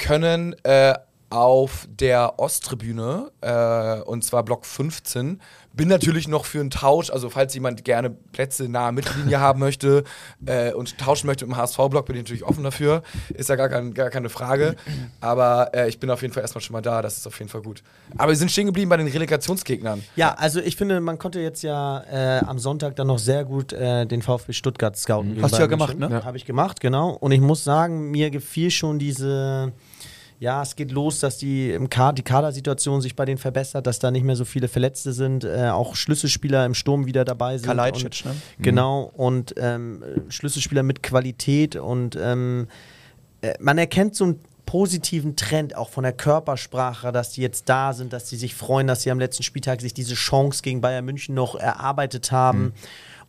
können äh, auf der Osttribüne äh, und zwar Block 15. Bin natürlich noch für einen Tausch, also falls jemand gerne Plätze nahe Mittellinie haben möchte äh, und tauschen möchte mit dem HSV-Block, bin ich natürlich offen dafür. Ist ja gar, kein, gar keine Frage. Aber äh, ich bin auf jeden Fall erstmal schon mal da, das ist auf jeden Fall gut. Aber wir sind stehen geblieben bei den Relegationsgegnern. Ja, also ich finde, man konnte jetzt ja äh, am Sonntag dann noch sehr gut äh, den VfB Stuttgart scouten. gegen Hast du ja gemacht, München. ne? Habe ich gemacht, genau. Und ich muss sagen, mir gefiel schon diese. Ja, es geht los, dass die, im Ka die Kadersituation sich bei denen verbessert, dass da nicht mehr so viele Verletzte sind, äh, auch Schlüsselspieler im Sturm wieder dabei sind. Kalajdzic, und, ne? Genau, und ähm, Schlüsselspieler mit Qualität und ähm, äh, man erkennt so einen positiven Trend auch von der Körpersprache, dass die jetzt da sind, dass sie sich freuen, dass sie am letzten Spieltag sich diese Chance gegen Bayern München noch erarbeitet haben.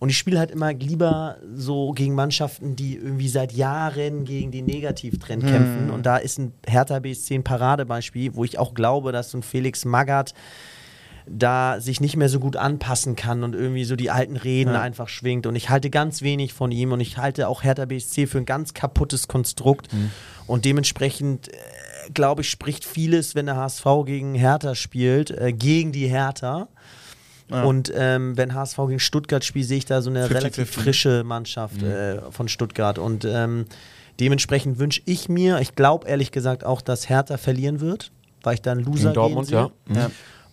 Und ich spiele halt immer lieber so gegen Mannschaften, die irgendwie seit Jahren gegen den Negativtrend kämpfen. Und da ist ein Hertha BSC ein Paradebeispiel, wo ich auch glaube, dass so ein Felix Magath da sich nicht mehr so gut anpassen kann und irgendwie so die alten Reden einfach schwingt. Und ich halte ganz wenig von ihm und ich halte auch Hertha BSC für ein ganz kaputtes Konstrukt. Und dementsprechend, äh, glaube ich, spricht vieles, wenn der HSV gegen Hertha spielt, äh, gegen die Hertha. Und ähm, wenn HSV gegen Stuttgart spielt, sehe ich da so eine 50-50. relativ frische Mannschaft äh, von Stuttgart. Und ähm, dementsprechend wünsche ich mir, ich glaube ehrlich gesagt auch, dass Hertha verlieren wird, weil ich da einen Loser Gegen Dortmund, gehen sehe. ja.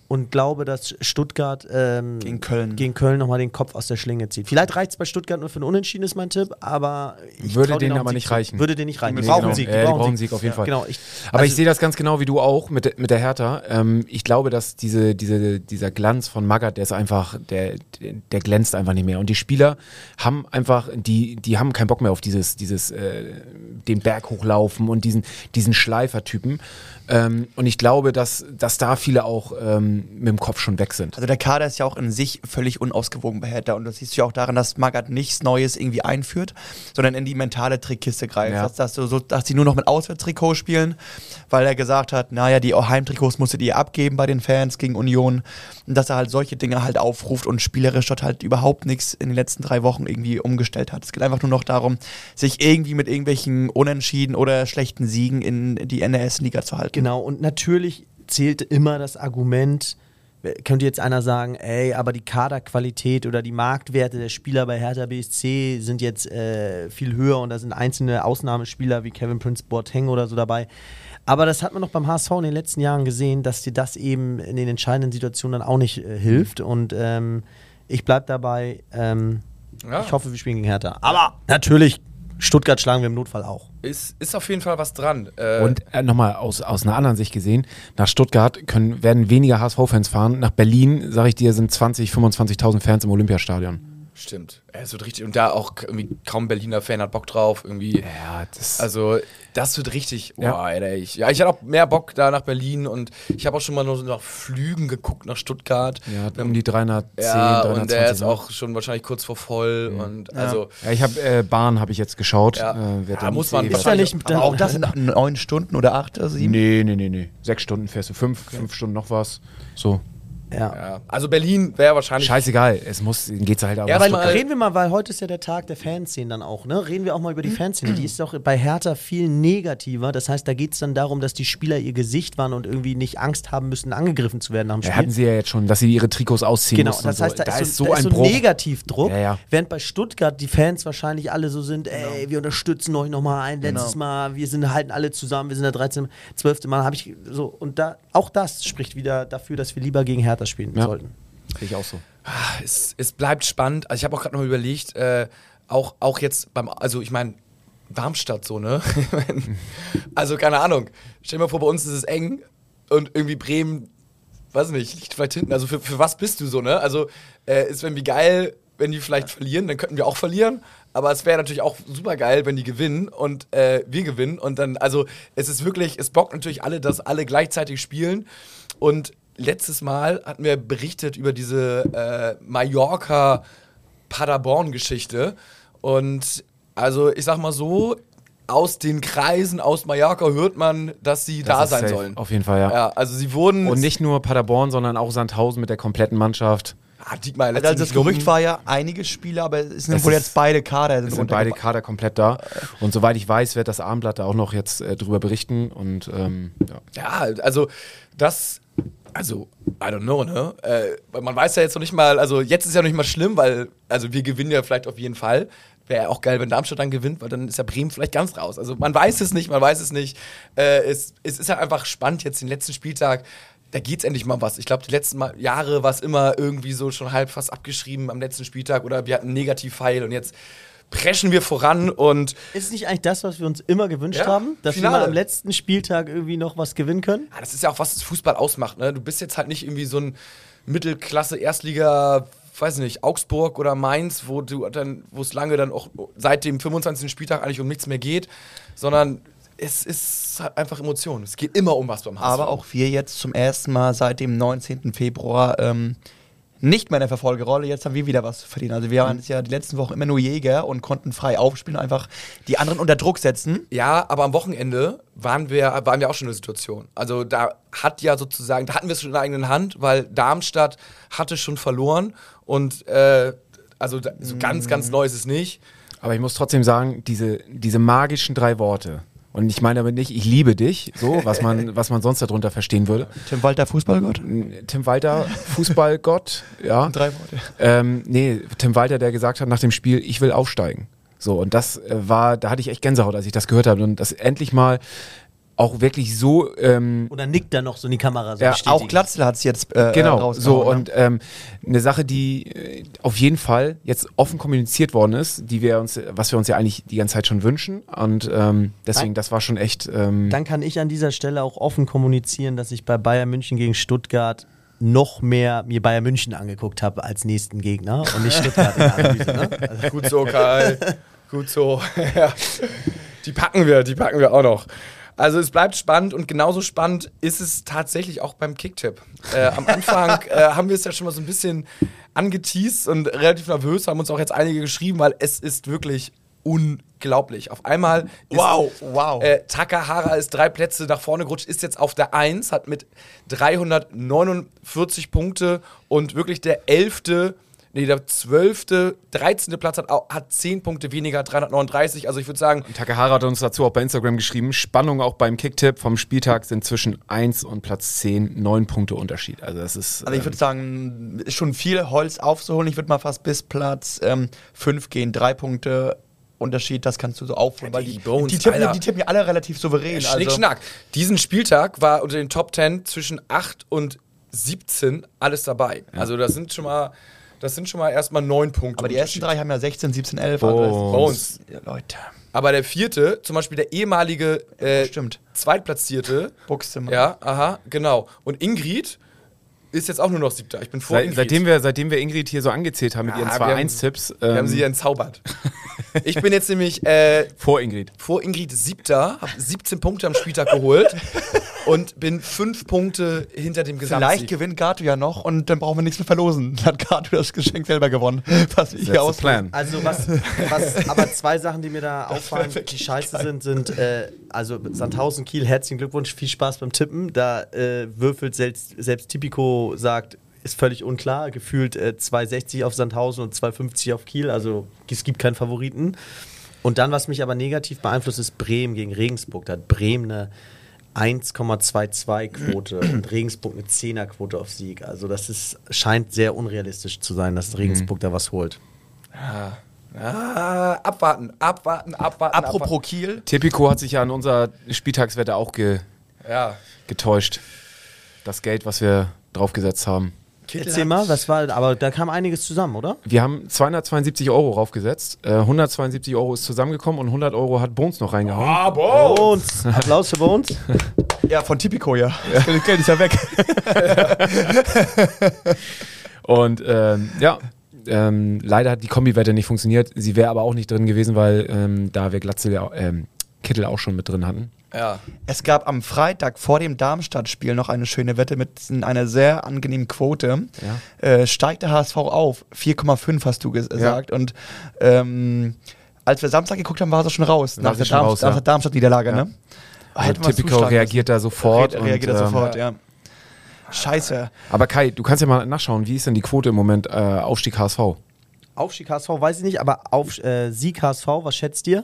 Ja. Und glaube, dass Stuttgart ähm, Gegen Köln. gegen Köln nochmal den Kopf aus der Schlinge zieht. Vielleicht reicht es bei Stuttgart nur für ein Unentschieden, ist mein Tipp, aber ich Würde denen aber Sieg nicht zu. reichen. Würde den nicht reichen. Die Nee, brauchen genau. Sieg. Äh, die brauchen einen Sieg auf jeden Fall. Genau, ich, Aber also- ich sehe das ganz genau wie du auch mit, mit der Hertha. Ähm, ich glaube, dass diese, diese, dieser Glanz von Magath, der ist einfach, der, der, der glänzt einfach nicht mehr. Und die Spieler haben einfach, die, die haben keinen Bock mehr auf dieses, dieses, äh, den Berg hochlaufen und diesen, diesen Schleifertypen. Ähm, und ich glaube, dass, dass da viele auch ähm, mit dem Kopf schon weg sind. Also der Kader ist ja auch in sich völlig unausgewogen bei Hertha und das siehst du ja auch daran, dass Magath nichts Neues irgendwie einführt, sondern in die mentale Trickkiste greift. Ja. Dass, dass, du so, dass die nur noch mit Auswärtstrikot spielen, weil er gesagt hat, naja, die Heimtrikots musstet ihr abgeben bei den Fans gegen Union und dass er halt solche Dinge halt aufruft und spielerisch dort halt überhaupt nichts in den letzten drei Wochen irgendwie umgestellt hat. Es geht einfach nur noch darum, sich irgendwie mit irgendwelchen Unentschieden oder schlechten Siegen in die NRS-Liga zu halten. Genau, und natürlich zählt immer das Argument, könnte jetzt einer sagen, ey, aber die Kaderqualität oder die Marktwerte der Spieler bei Hertha BSC sind jetzt äh, viel höher und da sind einzelne Ausnahmespieler wie Kevin Prince Boateng oder so dabei. Aber das hat man noch beim HSV in den letzten Jahren gesehen, dass dir das eben in den entscheidenden Situationen dann auch nicht äh, hilft. Und ähm, ich bleibe dabei. Ähm, Ja. Ich hoffe, wir spielen gegen Hertha. Aber natürlich, Stuttgart schlagen wir im Notfall auch. Ist, ist auf jeden Fall was dran. Äh, Und äh, nochmal aus, aus einer anderen Sicht gesehen, nach Stuttgart können, werden weniger HSV-Fans fahren. Nach Berlin, sage ich dir, sind 20, 25.000 Fans im Olympiastadion. Stimmt. Es wird richtig. Und da auch irgendwie kaum Berliner Fan hat Bock drauf. Irgendwie. Ja, das. Also, das wird richtig. Oh, Ja. Alter, ich, ja, ich hatte auch mehr Bock da nach Berlin und ich habe auch schon mal nur so nach Flügen geguckt nach Stuttgart. ja, um die 310, Ja, 320. und der ist ne? auch schon wahrscheinlich kurz vor voll. Und also, Ja, ich habe äh, Bahn habe ich jetzt geschaut. Ja. Äh, dann muss man wahrscheinlich- wahrscheinlich- nicht Aber auch das sind neun Stunden oder acht oder sieben. Nee, nee, nee, nee. Sechs Stunden fährst du, fünf, fünf Stunden noch was. So. Ja. ja. Also Berlin wäre wahrscheinlich. Scheißegal, es muss, geht's halt auch. Ja, weil Reden wir mal, weil heute ist ja der Tag der Fanszene dann auch, ne? Reden wir auch mal über die Fanszene. Die ist doch bei Hertha viel negativer. Das heißt, da geht es dann darum, dass die Spieler ihr Gesicht waren und irgendwie nicht Angst haben müssen, angegriffen zu werden nach dem ja, Spiel. hatten sie ja jetzt schon, dass sie ihre Trikots ausziehen Genau, mussten. das heißt, da, so. ist, so, da ist so ein Bruch. Negativdruck, Ja, ja. während bei Stuttgart die Fans wahrscheinlich alle so sind, ey, wir unterstützen euch nochmal ein letztes Mal, wir sind halten alle zusammen, wir sind der 13., 12. Mal, habe ich so und da auch das spricht wieder dafür, dass wir lieber gegen Hertha spielen Ja. sollten. Sehe ich auch so. es, es bleibt spannend. Also ich habe auch gerade noch überlegt, äh, auch, auch jetzt beim, also ich meine, Darmstadt so, ne? also keine Ahnung. Stell dir mal vor, bei uns ist es eng und irgendwie Bremen, weiß nicht, liegt vielleicht hinten. Also für, für was bist du so, ne? Also äh, ist irgendwie geil, wenn die vielleicht verlieren, dann könnten wir auch verlieren. Aber es wäre natürlich auch super geil, wenn die gewinnen und äh, wir gewinnen. Und dann, also es ist wirklich, es bockt natürlich alle, dass alle gleichzeitig spielen. Und letztes Mal hatten wir berichtet über diese äh, Mallorca-Paderborn-Geschichte. Und also ich sag mal so, aus den Kreisen aus Mallorca hört man, dass sie da ist sein safe, sollen. Auf jeden Fall, ja. Ja, also sie wurden. Und nicht nur Paderborn, sondern auch Sandhausen mit der kompletten Mannschaft. Ah, Dietmar, Also das Gerücht war ja einige Spieler, aber es sind Es wohl ist- jetzt beide Kader. Es sind beide Kader komplett da. Und soweit ich weiß, wird das Abendblatt da auch noch jetzt äh, drüber berichten. Und ähm, ja. Ja, also das, also, I don't know, ne? Äh, man weiß ja jetzt noch nicht mal, also jetzt ist ja noch nicht mal schlimm, weil, also wir gewinnen ja vielleicht auf jeden Fall. Wäre ja auch geil, wenn Darmstadt dann gewinnt, weil dann ist ja Bremen vielleicht ganz raus. Also man weiß es nicht, man weiß es nicht. Äh, es, es ist ja einfach spannend jetzt den letzten Spieltag. Da geht's endlich mal was. Ich glaube, die letzten mal Jahre war es immer irgendwie so schon halb fast abgeschrieben am letzten Spieltag oder wir hatten einen Negativpfeil und jetzt preschen wir voran und Ist nicht eigentlich das, was wir uns immer gewünscht Ja, haben, dass wir Finale. mal am letzten Spieltag irgendwie noch was gewinnen können? Ja, das ist ja auch, was das Fußball ausmacht. Ne? Du bist jetzt halt nicht irgendwie so ein Mittelklasse-Erstliga, weiß nicht, Augsburg oder Mainz, wo du dann, wo es lange dann auch seit dem 25. Spieltag eigentlich um nichts mehr geht, sondern es ist halt einfach Emotion. Es geht immer um was beim HSV. Aber auch wir jetzt zum ersten Mal seit dem 19. Februar ähm, nicht mehr in der Verfolgerrolle. Jetzt haben wir wieder was zu verdienen. Also wir waren jetzt ja die letzten Wochen immer nur Jäger und konnten frei aufspielen und einfach die anderen unter Druck setzen. Ja, aber am Wochenende waren wir, waren wir auch schon in der Situation. Also da hat ja sozusagen, da hatten wir es schon in der eigenen Hand, weil Darmstadt hatte schon verloren und äh, also da, so ganz, ganz neu ist es nicht. Aber ich muss trotzdem sagen, diese, diese magischen drei Worte. Und ich meine damit nicht, ich liebe dich, so, was man, was man sonst darunter verstehen würde. Tim Walter, Fußballgott. Tim Walter, Fußballgott, ja. Drei Worte. Ähm, nee, Tim Walter, der gesagt hat nach dem Spiel, ich will aufsteigen. So, und das äh, war, da hatte ich echt Gänsehaut, als ich das gehört habe. Und das endlich mal auch wirklich so ähm, Oder nickt er noch so in die Kamera so Ja. Auch Glatzel hat es jetzt äh, Genau, rausgehauen, so und ähm, eine Sache, die äh, auf jeden Fall jetzt offen kommuniziert worden ist, die wir uns, was wir uns ja eigentlich die ganze Zeit schon wünschen und ähm, deswegen, das war schon echt. Ähm, Dann kann ich an dieser Stelle auch offen kommunizieren, dass ich bei Bayern München gegen Stuttgart noch mehr mir Bayern München angeguckt habe als nächsten Gegner und nicht Stuttgart in der Analyse. Ne? Also, Gut so, Karl. Gut so. ja. Die packen wir, die packen wir auch noch. Also es bleibt spannend und genauso spannend ist es tatsächlich auch beim Kicktipp. Äh, am Anfang äh, haben wir es ja schon mal so ein bisschen angeteased und relativ nervös, haben uns auch jetzt einige geschrieben, weil es ist wirklich unglaublich. Auf einmal ist Wow, wow. Äh, Takahara ist drei Plätze nach vorne gerutscht, ist jetzt auf der 1, hat mit 349 Punkte und wirklich der 11., nee, der 12., 13. Platz hat, hat 10 Punkte weniger, 339. Also ich würde sagen, Takahara hat uns dazu auch bei Instagram geschrieben, Spannung auch beim Kicktipp vom Spieltag sind zwischen 1 und Platz 10 9 Punkte Unterschied. Also das ist Also ich würde sagen, ist schon viel Holz aufzuholen. Ich würde mal fast bis Platz 5 gehen. Drei Punkte Unterschied, das kannst du so aufholen. Weil die die, Bones, die, tippen, ja- Alter. die tippen ja alle relativ souverän. Schnick, also, schnack. Diesen Spieltag war unter den Top 10 zwischen 8 und 17 alles dabei. Also das sind schon mal, das sind schon mal erstmal 9 Punkte. Aber die ersten drei haben ja 16, 17, 11. Bones. Ja, Leute. Aber der vierte, zum Beispiel der ehemalige äh, Stimmt. Zweitplatzierte, Buchszimmer. ja, aha, genau. Und Ingrid ist jetzt auch nur noch siebter. Ich bin vor Seit, Ingrid. seitdem, wir, seitdem wir Ingrid hier so angezählt haben mit Ja, ihren wir haben- 2-1-Tipps, Wir haben ähm, sie entzaubert. Ich bin jetzt nämlich äh, vor Ingrid. vor Ingrid siebter, habe 17 Punkte am Spieltag geholt und bin fünf Punkte hinter dem Vielleicht Gesamtsieg. gewinnt Gato ja noch und dann brauchen wir nichts mehr verlosen. Dann hat Gato das Geschenk selber gewonnen. Was That's hier plan. Also was, was, aber zwei Sachen, die mir da auffallen, die scheiße sind, sind, äh, also Sandhausen, Kiel, herzlichen Glückwunsch, viel Spaß beim Tippen. Da äh, würfelt selbst, selbst Tipico sagt, ist völlig unklar, gefühlt äh, 2,60 auf Sandhausen und 2,50 auf Kiel, also es gibt keinen Favoriten. Und dann, was mich aber negativ beeinflusst, ist Bremen gegen Regensburg. Da hat Bremen eine 1,22 Quote und Regensburg eine 10er Quote auf Sieg. Also das ist, scheint sehr unrealistisch zu sein, dass Regensburg da was holt. Ah, abwarten, abwarten, abwarten. Apropos Kiel. Tipico hat sich ja an unserer Spieltagswette auch ge, abwarten. Ja. getäuscht. Das Geld, was wir draufgesetzt haben. Erzähl mal, was war, aber da kam einiges zusammen, oder? Wir haben 272 Euro raufgesetzt. Äh, 172 Euro ist zusammengekommen und 100 Euro hat Bones noch reingehauen. Ah, boah. Bones. Applaus für Bones. Ja, von Tipico, ja. Das Geld ist ja weg. Und ähm, ja, ähm, leider hat die Kombi-Wette nicht funktioniert. Sie wäre aber auch nicht drin gewesen, weil ähm, da wir Glatzel, ja, ähm, Kittel auch schon mit drin hatten. Ja. Es gab am Freitag vor dem Darmstadt-Spiel noch eine schöne Wette mit einer sehr angenehmen Quote. Äh, steigt der HSV auf? 4,5 hast du gesagt. Und ähm, als wir Samstag geguckt haben, war es schon raus. War Nach sie der, schon Darm raus, ja. nach der Darmstadt-Niederlage, Ja. ne? Also Tipico reagiert da sofort. Re reagiert und, ähm, sofort, ja. Scheiße. Aber Kai, du kannst ja mal nachschauen, wie ist denn die Quote im Moment äh, Aufstieg HSV? Aufstieg HSV weiß ich nicht, aber auf äh, Sieg HSV, was schätzt ihr?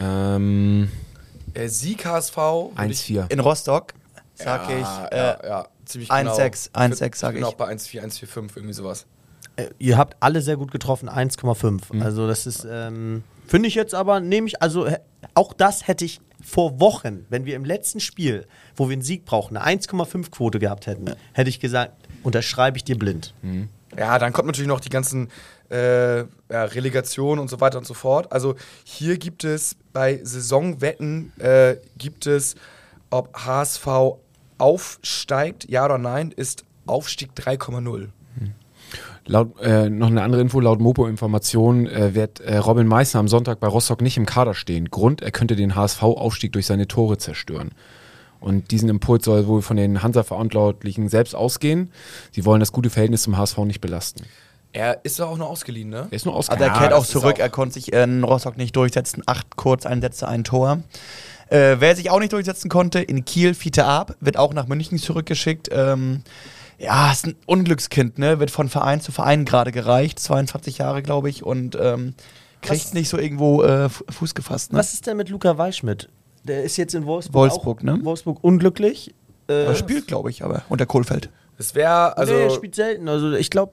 Ähm, Äh, Sieg HSV. würd ich- 1-4. In Rostock sag ja, ich äh, ja, ja, ziemlich 1,6, genau. 1,6 sag ich. bin ich. auch bei 1,4, 1,45, irgendwie sowas. Äh, ihr habt alle sehr gut getroffen, 1,5. Also das ist, ähm, finde ich jetzt aber, nehme ich, also auch das hätte ich vor Wochen, wenn wir im letzten Spiel, wo wir einen Sieg brauchen, eine 1,5 Quote gehabt hätten, hätte ich gesagt, unterschreibe ich dir blind. Ja, dann kommt natürlich noch die ganzen äh, ja, Relegationen und so weiter und so fort. Also hier gibt es bei Saisonwetten, äh, gibt es, ob HSV aufsteigt, ja oder nein, ist Aufstieg 3,0. Laut, äh, noch eine andere Info, laut Mopo-Information äh, wird äh, Robin Meissner am Sonntag bei Rostock nicht im Kader stehen. Grund, er könnte den HSV-Aufstieg durch seine Tore zerstören. Und diesen Impuls soll wohl von den Hansa-Verantwortlichen selbst ausgehen. Sie wollen das gute Verhältnis zum HSV nicht belasten. Er ist doch auch nur ausgeliehen, ne? Er ist nur Aber ausgegangen. er kehrt das auch zurück, auch- er konnte sich in Rostock nicht durchsetzen. Acht Kurzeinsätze, ein Tor. Äh, wer sich auch nicht durchsetzen konnte, in Kiel, Fiete Ab, wird auch nach München zurückgeschickt. Ähm, ja, ist ein Unglückskind, ne? Wird von Verein zu Verein gerade gereicht. 22 Jahre, glaube ich, und ähm, kriegt Was- nicht so irgendwo äh, Fu- Fuß gefasst. Ne? Was ist denn mit Luca Waldschmidt? Der ist jetzt in Wolfsburg. Wolfsburg, auch, ne? Wolfsburg unglücklich. Äh, Er spielt, glaube ich, aber unter Kohlfeld. Das wäre, also, nee, er spielt selten. Also ich glaube,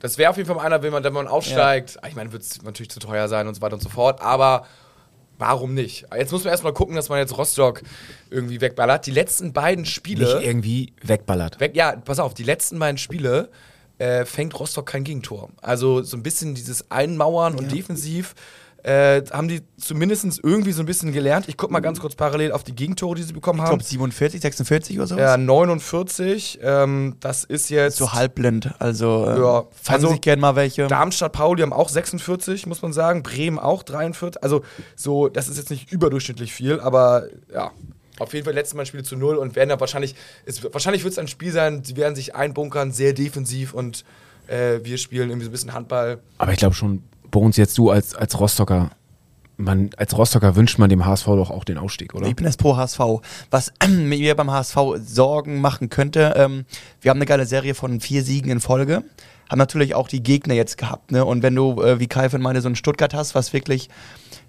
das wäre auf jeden Fall einer, wenn man, wenn man aufsteigt. Ich meine, wird es natürlich zu teuer sein und so weiter und so fort, aber warum nicht? Jetzt muss man erstmal gucken, dass man jetzt Rostock irgendwie wegballert. Die letzten beiden Spiele. nicht irgendwie wegballert. Weg, ja, pass auf, die letzten beiden Spiele äh, fängt Rostock kein Gegentor. Also so ein bisschen dieses Einmauern und defensiv äh, haben die zumindest irgendwie so ein bisschen gelernt. Ich guck mal ganz kurz parallel auf die Gegentore, die sie bekommen Ich haben. glaube 47, 46 oder so. Ja, 49. Ähm, das ist jetzt. So halbblind. Also äh, Ja, fangen also sich gerne mal welche. Darmstadt, Pauli haben auch 46, muss man sagen. Bremen auch 43. Also, so, das ist jetzt nicht überdurchschnittlich viel, aber ja. Auf jeden Fall letztes Mal Spiele zu null und werden da wahrscheinlich, es, wahrscheinlich wird es ein Spiel sein, die werden sich einbunkern, sehr defensiv und äh, wir spielen irgendwie so ein bisschen Handball. Aber ich glaube schon, Bones, jetzt du als, als Rostocker, man, als Rostocker wünscht man dem HSV doch auch den Ausstieg, oder? Ich bin jetzt pro HSV. Was mir beim HSV Sorgen machen könnte, ähm, wir haben eine geile Serie von vier Siegen in Folge. Haben natürlich auch die Gegner jetzt gehabt. Ne? Und wenn du, äh, wie Kai von meine, so ein Stuttgart hast, was wirklich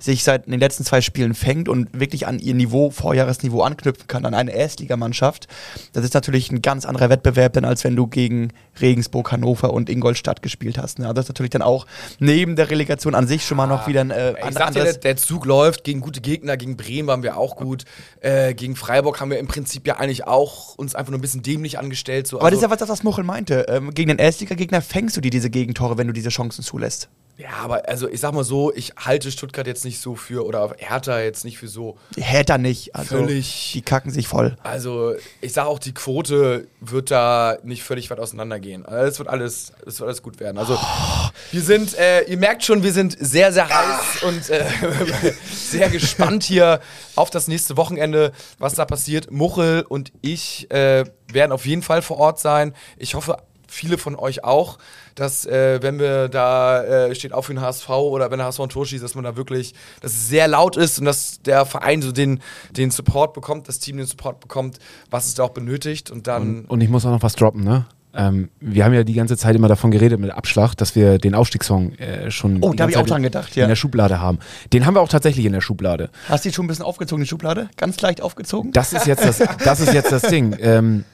sich seit den letzten zwei Spielen fängt und wirklich an ihr Niveau, Vorjahresniveau anknüpfen kann, an eine Erstligamannschaft, das ist natürlich ein ganz anderer Wettbewerb, denn als wenn du gegen Regensburg, Hannover und Ingolstadt gespielt hast. Ne? Also das ist natürlich dann auch neben der Relegation an sich schon mal noch wieder ein äh, Ich sag dir, der, anderes. der Zug läuft gegen gute Gegner, gegen Bremen waren wir auch gut. Äh, gegen Freiburg haben wir im Prinzip ja eigentlich auch uns einfach nur ein bisschen dämlich angestellt. So. Aber das Also- ist ja was, das, was Muchel meinte. Ähm, gegen den Erstliga-Gegner fängst du dir diese Gegentore, wenn du diese Chancen zulässt. Ja, aber also ich sag mal so, ich halte Stuttgart jetzt nicht so für, oder Hertha jetzt nicht für so. Hertha nicht. Also, Völlig. Die kacken sich voll. Also ich sag auch, die Quote wird da nicht völlig weit auseinandergehen. Also es wird alles, es wird alles gut werden. Also wir sind, äh, ihr merkt schon, wir sind sehr, sehr heiß und äh, sehr gespannt hier auf das nächste Wochenende, was da passiert. Muchel und ich äh, werden auf jeden Fall vor Ort sein. Ich hoffe, viele von euch auch, dass äh, wenn wir da äh, steht auf für den HSV oder wenn der HSV ein Tor schießt, dass man da wirklich, dass es sehr laut ist und dass der Verein so den, den Support bekommt, das Team den Support bekommt, was es da auch benötigt und dann Und ich muss auch noch was droppen, ne? Ähm, wir haben ja die ganze Zeit immer davon geredet mit Abschlag, dass wir den Aufstiegssong äh, schon Oh, da hab ich auch dran gedacht, ja. in der Schublade haben. Den haben wir auch tatsächlich in der Schublade. Hast du die schon ein bisschen aufgezogen, die Schublade? Ganz leicht aufgezogen? Das ist jetzt das, das, ist jetzt das Ding. Ähm,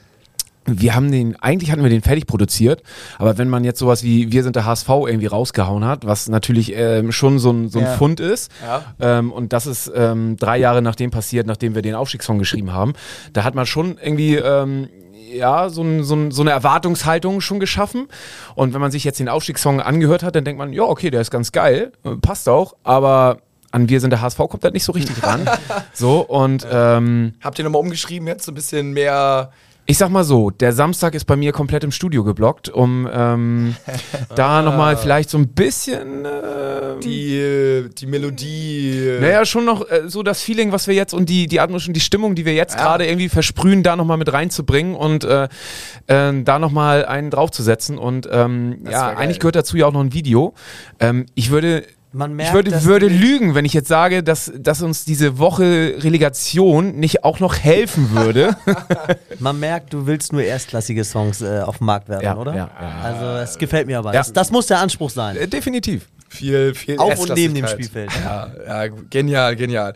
wir haben den, eigentlich hatten wir den fertig produziert, aber wenn man jetzt sowas wie Wir sind der HSV irgendwie rausgehauen hat, was natürlich ähm, schon so ein, so ein Ja. Fund ist, Ja. ähm, und das ist ähm, drei Jahre nachdem passiert, nachdem wir den Aufstiegssong geschrieben haben, da hat man schon irgendwie ähm, ja, so, ein, so, ein, so eine Erwartungshaltung schon geschaffen. Und wenn man sich jetzt den Aufstiegssong angehört hat, dann denkt man, ja, okay, der ist ganz geil, passt auch, aber an Wir sind der HSV kommt das nicht so richtig ran. so, und ähm, habt ihr nochmal umgeschrieben jetzt, so ein bisschen mehr ich sag mal so, der Samstag ist bei mir komplett im Studio geblockt, um ähm, da nochmal vielleicht so ein bisschen, äh, die, die Melodie. naja, schon noch äh, so das Feeling, was wir jetzt und die, die Atmosphäre, die Stimmung, die wir jetzt gerade irgendwie versprühen, da nochmal mit reinzubringen und äh, äh, da nochmal einen draufzusetzen. Und ähm, ja, eigentlich gehört dazu ja auch noch ein Video. Ähm, ich würde man merkt, ich würde, dass würde lügen, wenn ich jetzt sage, dass, dass uns diese Woche Relegation nicht auch noch helfen würde. Man merkt, du willst nur erstklassige Songs äh, auf den Markt werfen, Ja, oder? ja, ja. Also es gefällt mir aber. Ja. Das, das muss der Anspruch sein. Äh, Definitiv. Viel, viel Auf und neben dem. Spielfeld. Ja, ja, genial, genial.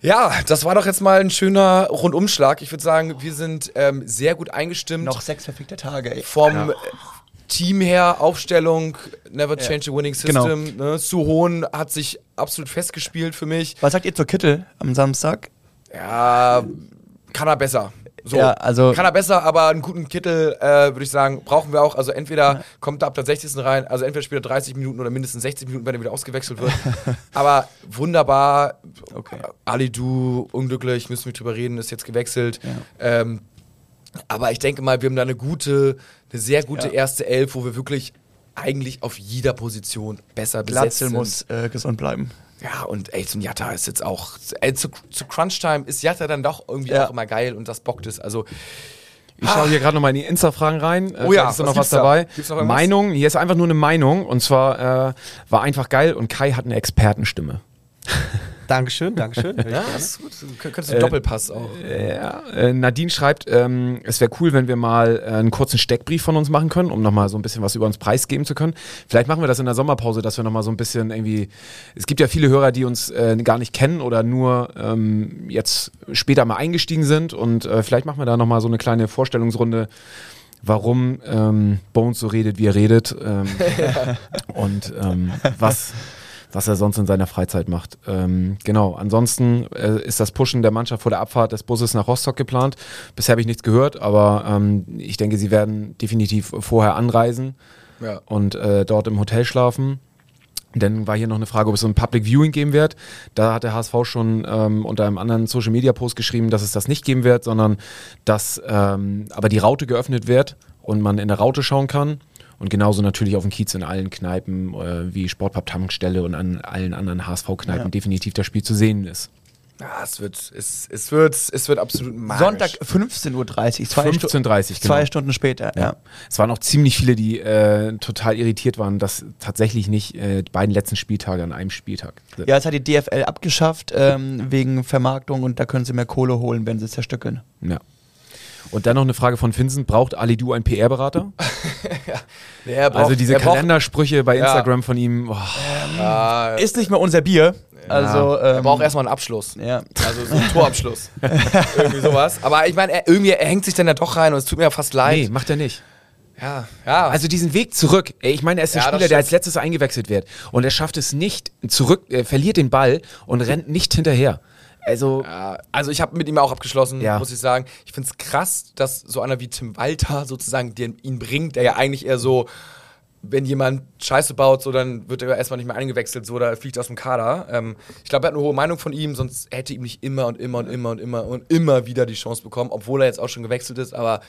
Ja, das war doch jetzt mal ein schöner Rundumschlag. Ich würde sagen, wir sind ähm, sehr gut eingestimmt. Noch sechs verfickte Tage, ey. vom äh, Team her, Aufstellung, never change a winning Genau. system. Ne? Suhohn hat sich absolut festgespielt für mich. Was sagt ihr zur Kittel am Samstag? Ja, kann er besser. So. Ja, also- kann er besser, aber einen guten Kittel, äh, würde ich sagen, brauchen wir auch. Also entweder kommt er ab der 60. rein, also entweder spielt er 30 Minuten oder mindestens 60 Minuten, wenn er wieder ausgewechselt wird. aber wunderbar. Okay. Ali Du, unglücklich, müssen wir drüber reden, ist jetzt gewechselt. Ähm, aber ich denke mal, wir haben da eine gute, eine sehr gute Ja. erste Elf, wo wir wirklich eigentlich auf jeder Position besser besetzt Glatzel sind. muss äh, gesund bleiben. Ja, und ey, so ein Jatta ist jetzt auch. Ey, zu, zu Crunchtime ist Jatta dann doch irgendwie Ja. auch immer geil und das bockt es. Also, Ich schaue hier gerade noch mal in die Insta-Fragen rein. Äh, Oh ja, ist da was noch was da? dabei. Gibt's noch? Meinung, hier ist einfach nur eine Meinung. Und zwar äh, war einfach geil und Kai hat eine Expertenstimme. Dankeschön, Dankeschön. Ja, ist gut. Du könntest einen Doppelpass auch. Ja, äh, Nadine schreibt, ähm, es wäre cool, wenn wir mal äh, einen kurzen Steckbrief von uns machen können, um nochmal so ein bisschen was über uns preisgeben zu können. Vielleicht machen wir das in der Sommerpause, dass wir nochmal so ein bisschen irgendwie. Es gibt ja viele Hörer, die uns äh, gar nicht kennen oder nur ähm, jetzt später mal eingestiegen sind und äh, vielleicht machen wir da nochmal so eine kleine Vorstellungsrunde. Warum ähm, Bones so redet, wie er redet ähm, und ähm, was, was er sonst in seiner Freizeit macht. Ähm, genau, ansonsten äh, ist das Pushen der Mannschaft vor der Abfahrt des Busses nach Rostock geplant. Bisher habe ich nichts gehört, aber ähm, ich denke, sie werden definitiv vorher anreisen Ja. und äh, dort im Hotel schlafen. Dann war hier noch eine Frage, ob es so ein Public Viewing geben wird. Da hat der HSV schon ähm, unter einem anderen Social Media Post geschrieben, dass es das nicht geben wird, sondern dass ähm, aber die Raute geöffnet wird und man in der Raute schauen kann. Und genauso natürlich auf dem Kiez in allen Kneipen äh, wie Sportpub Tankstelle und an allen anderen HSV-Kneipen definitiv das Spiel zu sehen ist. Ja, es wird, es, es wird, es wird absolut magisch. Sonntag 15.30 Uhr, zwei, Stu 15.30 genau. zwei Stunden später. Ja. Es waren auch ziemlich viele, die äh, total irritiert waren, dass tatsächlich nicht äh, die beiden letzten Spieltage an einem Spieltag sind. Ja, es hat die DFL abgeschafft ähm, wegen Vermarktung und da können sie mehr Kohle holen, wenn sie es zerstückeln. Ja. Und dann noch eine Frage von Vincent. Braucht Ali Du einen PR-Berater? Er braucht- Also diese er Kalendersprüche bei Ja. Instagram von ihm. boah. Ja, Ist nicht mehr unser Bier. Also, er ähm, braucht erstmal einen Abschluss. ja. Also so einen Torabschluss. irgendwie sowas. Aber ich meine, er, irgendwie, er hängt sich dann ja doch rein und es tut mir ja fast leid. Nee, macht er nicht. Ja, ja. Also diesen Weg zurück. Ey, Ich meine, er ist der Ja, Spieler, der als letztes eingewechselt wird. Und er schafft es nicht zurück, er verliert den Ball und rennt nicht hinterher. Also, Ja, also ich habe mit ihm auch abgeschlossen, Ja. muss ich sagen. Ich finde es krass, dass so einer wie Tim Walter sozusagen den, ihn bringt, der ja eigentlich eher so, wenn jemand Scheiße baut, so dann wird er erstmal nicht mehr eingewechselt, so oder fliegt aus dem Kader. Ähm, ich glaube, er hat eine hohe Meinung von ihm, sonst hätte ihm nicht immer und immer und immer und immer und immer wieder die Chance bekommen, obwohl er jetzt auch schon gewechselt ist, aber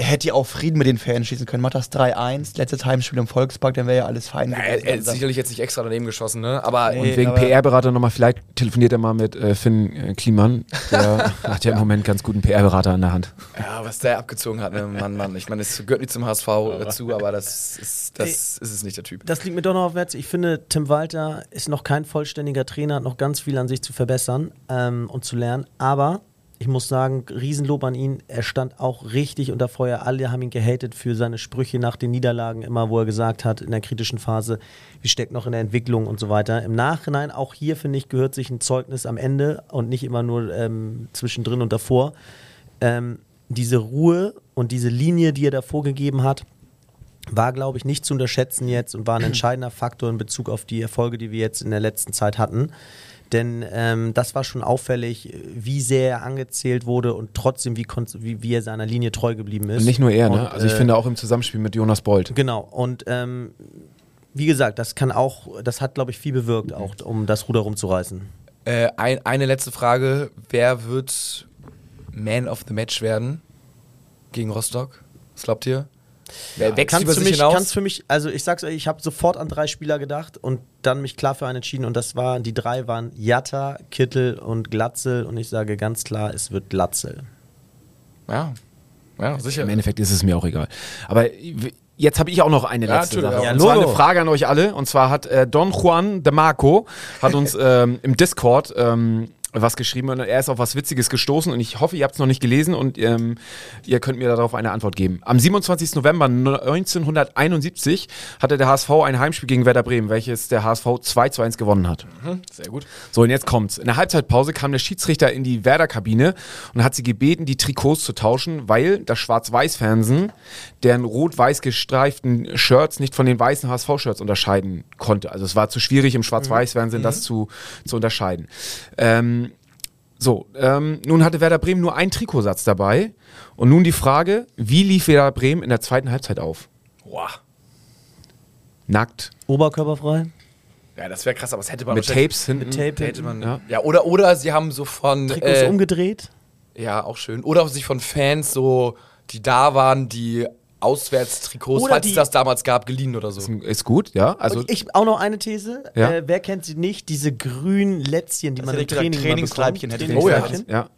Er hätte ja auch Frieden mit den Fans schließen können. Macht das 3-1, letztes Heimspiel im Volkspark, dann wäre ja alles fein. ja, er, gewesen. er ist sicherlich jetzt nicht extra daneben geschossen, ne? Aber Nee. und wegen PR-Berater nochmal, vielleicht telefoniert er mal mit äh, Finn äh, Kliman. Der hat ja im Moment ganz guten PR-Berater an der Hand. ja, was der abgezogen hat, ne? Mann, Mann. Ich meine, es gehört nicht zum HSV dazu, aber das ist, das ist es nicht der Typ. Das liegt mir doch noch auf Herz. Ich finde, Tim Walter ist noch kein vollständiger Trainer, hat noch ganz viel an sich zu verbessern ähm, und zu lernen. Aber ich muss sagen, Riesenlob an ihn. Er stand auch richtig unter Feuer. Alle haben ihn gehatet für seine Sprüche nach den Niederlagen, immer wo er gesagt hat, in der kritischen Phase, wir stecken noch in der Entwicklung und so weiter. Im Nachhinein, auch hier finde ich, gehört sich ein Zeugnis am Ende und nicht immer nur ähm, zwischendrin und davor. Ähm, diese Ruhe und diese Linie, die er davor gegeben hat, war, glaube ich, nicht zu unterschätzen jetzt und war ein entscheidender Faktor in Bezug auf die Erfolge, die wir jetzt in der letzten Zeit hatten. Denn ähm, das war schon auffällig, wie sehr er angezählt wurde und trotzdem, wie, wie, wie er seiner Linie treu geblieben ist. Und nicht nur er, ne? Und, Also ich äh, finde auch im Zusammenspiel mit Jonas Bold. Genau. Und ähm, wie gesagt, das kann auch, das hat, glaube ich, viel bewirkt, auch um das Ruder rumzureißen. Äh, ein, eine letzte Frage. Wer wird Man of the Match werden gegen Rostock? Was glaubt ihr? Wer wächst Kannst über für sich mich, hinaus? kannst für mich, also ich sag's euch, ich habe sofort an drei Spieler gedacht und dann mich klar für einen entschieden und das waren, die drei waren Jatta, Kittel und Glatzel und ich sage ganz klar, es wird Glatzel. ja. ja, sicher. Im Endeffekt ist es mir auch egal. Aber jetzt habe ich auch noch eine Ja, letzte natürlich, Sache. ja. und zwar eine Frage an euch alle. Und zwar hat äh, Don Juan de Marco hat uns ähm, im Discord ähm, was geschrieben und er ist auf was Witziges gestoßen und ich hoffe, ihr habt es noch nicht gelesen und ähm, ihr könnt mir darauf eine Antwort geben. Am 27. November 1971 hatte der HSV ein Heimspiel gegen Werder Bremen, welches der HSV 2 zu 1 gewonnen hat. Sehr gut. So, und jetzt kommt's. In der Halbzeitpause kam der Schiedsrichter in die Werder-Kabine und hat sie gebeten, die Trikots zu tauschen, weil das Schwarz-Weiß-Fernsehen deren rot-weiß gestreiften Shirts nicht von den weißen HSV-Shirts unterscheiden konnte. Also es war zu schwierig im Schwarz-Weiß-Fernsehen das zu, zu unterscheiden. Ähm, so, ähm, nun hatte Werder Bremen nur einen Trikotsatz dabei. Und nun die Frage, wie lief Werder Bremen in der zweiten Halbzeit auf? Boah. Nackt, Oberkörperfrei? Ja, das wäre krass, aber das hätte man mit Tapes hinten. Mit Tape Hätte man, Ja. ja. oder, oder sie haben so von. Trikots äh, umgedreht? Ja, auch schön. Oder sich von Fans so, die da waren, die Auswärtstrikots, Oder falls die- es das damals gab, geliehen oder so. Ist gut, ja. Also Und ich auch noch eine These. Ja. Äh, wer kennt sie nicht? Diese grünen Lätzchen, die man im Training Trainingsleibchen hätte Oh ja. Ja.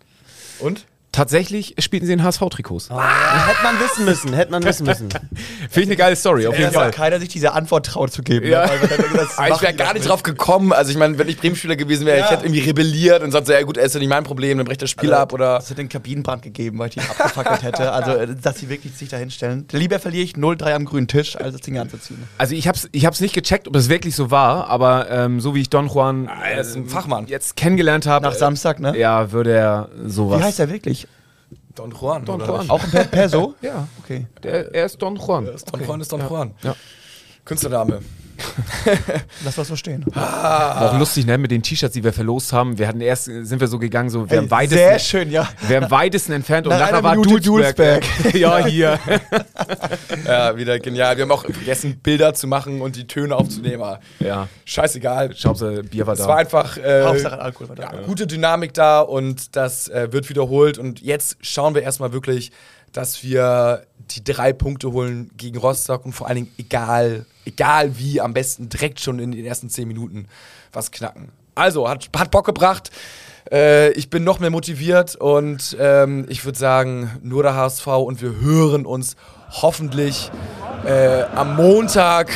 Und? Tatsächlich spielten sie in HSV-Trikots. Ah, hätte man wissen müssen, hätte man wissen müssen. Finde ich eine geile Story, auf jeden Fall. keiner sich diese Antwort traut zu geben. Ja. ne? Das Aber ich machen wäre gar nicht drauf gekommen. Also ich meine, wenn ich Bremen-Spieler gewesen wäre, ich hätte irgendwie rebelliert und sonst so, ja gut, ist ja nicht mein Problem, dann bricht das Spiel ab oder... Es hätte einen Kabinenbrand gegeben, weil ich die abgefackelt hätte. Also, äh, dass sie wirklich sich da hinstellen. Lieber verliere ich 0-3 am grünen Tisch, als das Ding anzuziehen. Also ich hab's, ich hab's nicht gecheckt, ob es wirklich so war, aber ähm, so wie ich Don Juan er ist ein Fachmann. jetzt kennengelernt habe, Nach Samstag, ne? ja, würde er sowas. Wie heißt er wirklich? Don Juan. Don Juan. Auch ein per Perso? Ja, Okay. der, er ist Don Juan. Don Juan ist Don Juan. Ja. Künstlername. Lass was so stehen. War auch lustig, ne, mit den T-Shirts, die wir verlost haben. Wir hatten erst, sind wir so gegangen, so, wer am weitesten, Sehr schön, ja. wer am weitesten entfernt und Nach nachher war Minute Dulsberg. ja, hier. Ja, wieder genial. Wir haben auch vergessen, Bilder zu machen und die Töne aufzunehmen. aber ja, Scheißegal. Hauptsache Bier war Es war da. einfach äh, Hauptsache Alkohol war da. ja, gute Dynamik da und das äh, wird wiederholt. Und jetzt schauen wir erstmal wirklich, dass wir die drei Punkte holen gegen Rostock und vor allen Dingen egal, egal wie, am besten direkt schon in den ersten zehn Minuten was knacken. Also, hat, hat Bock gebracht. Äh, ich bin noch mehr motiviert und ähm, ich würde sagen, nur der HSV und wir hören uns hoffentlich äh, am Montag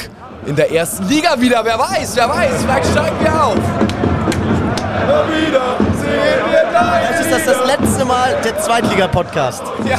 in der ersten Liga wieder. Wer weiß, wer weiß, vielleicht steigen wir auf. Immer wieder sehen wir dein Vielleicht ist das das letzte Mal der Zweitliga-Podcast. Ja!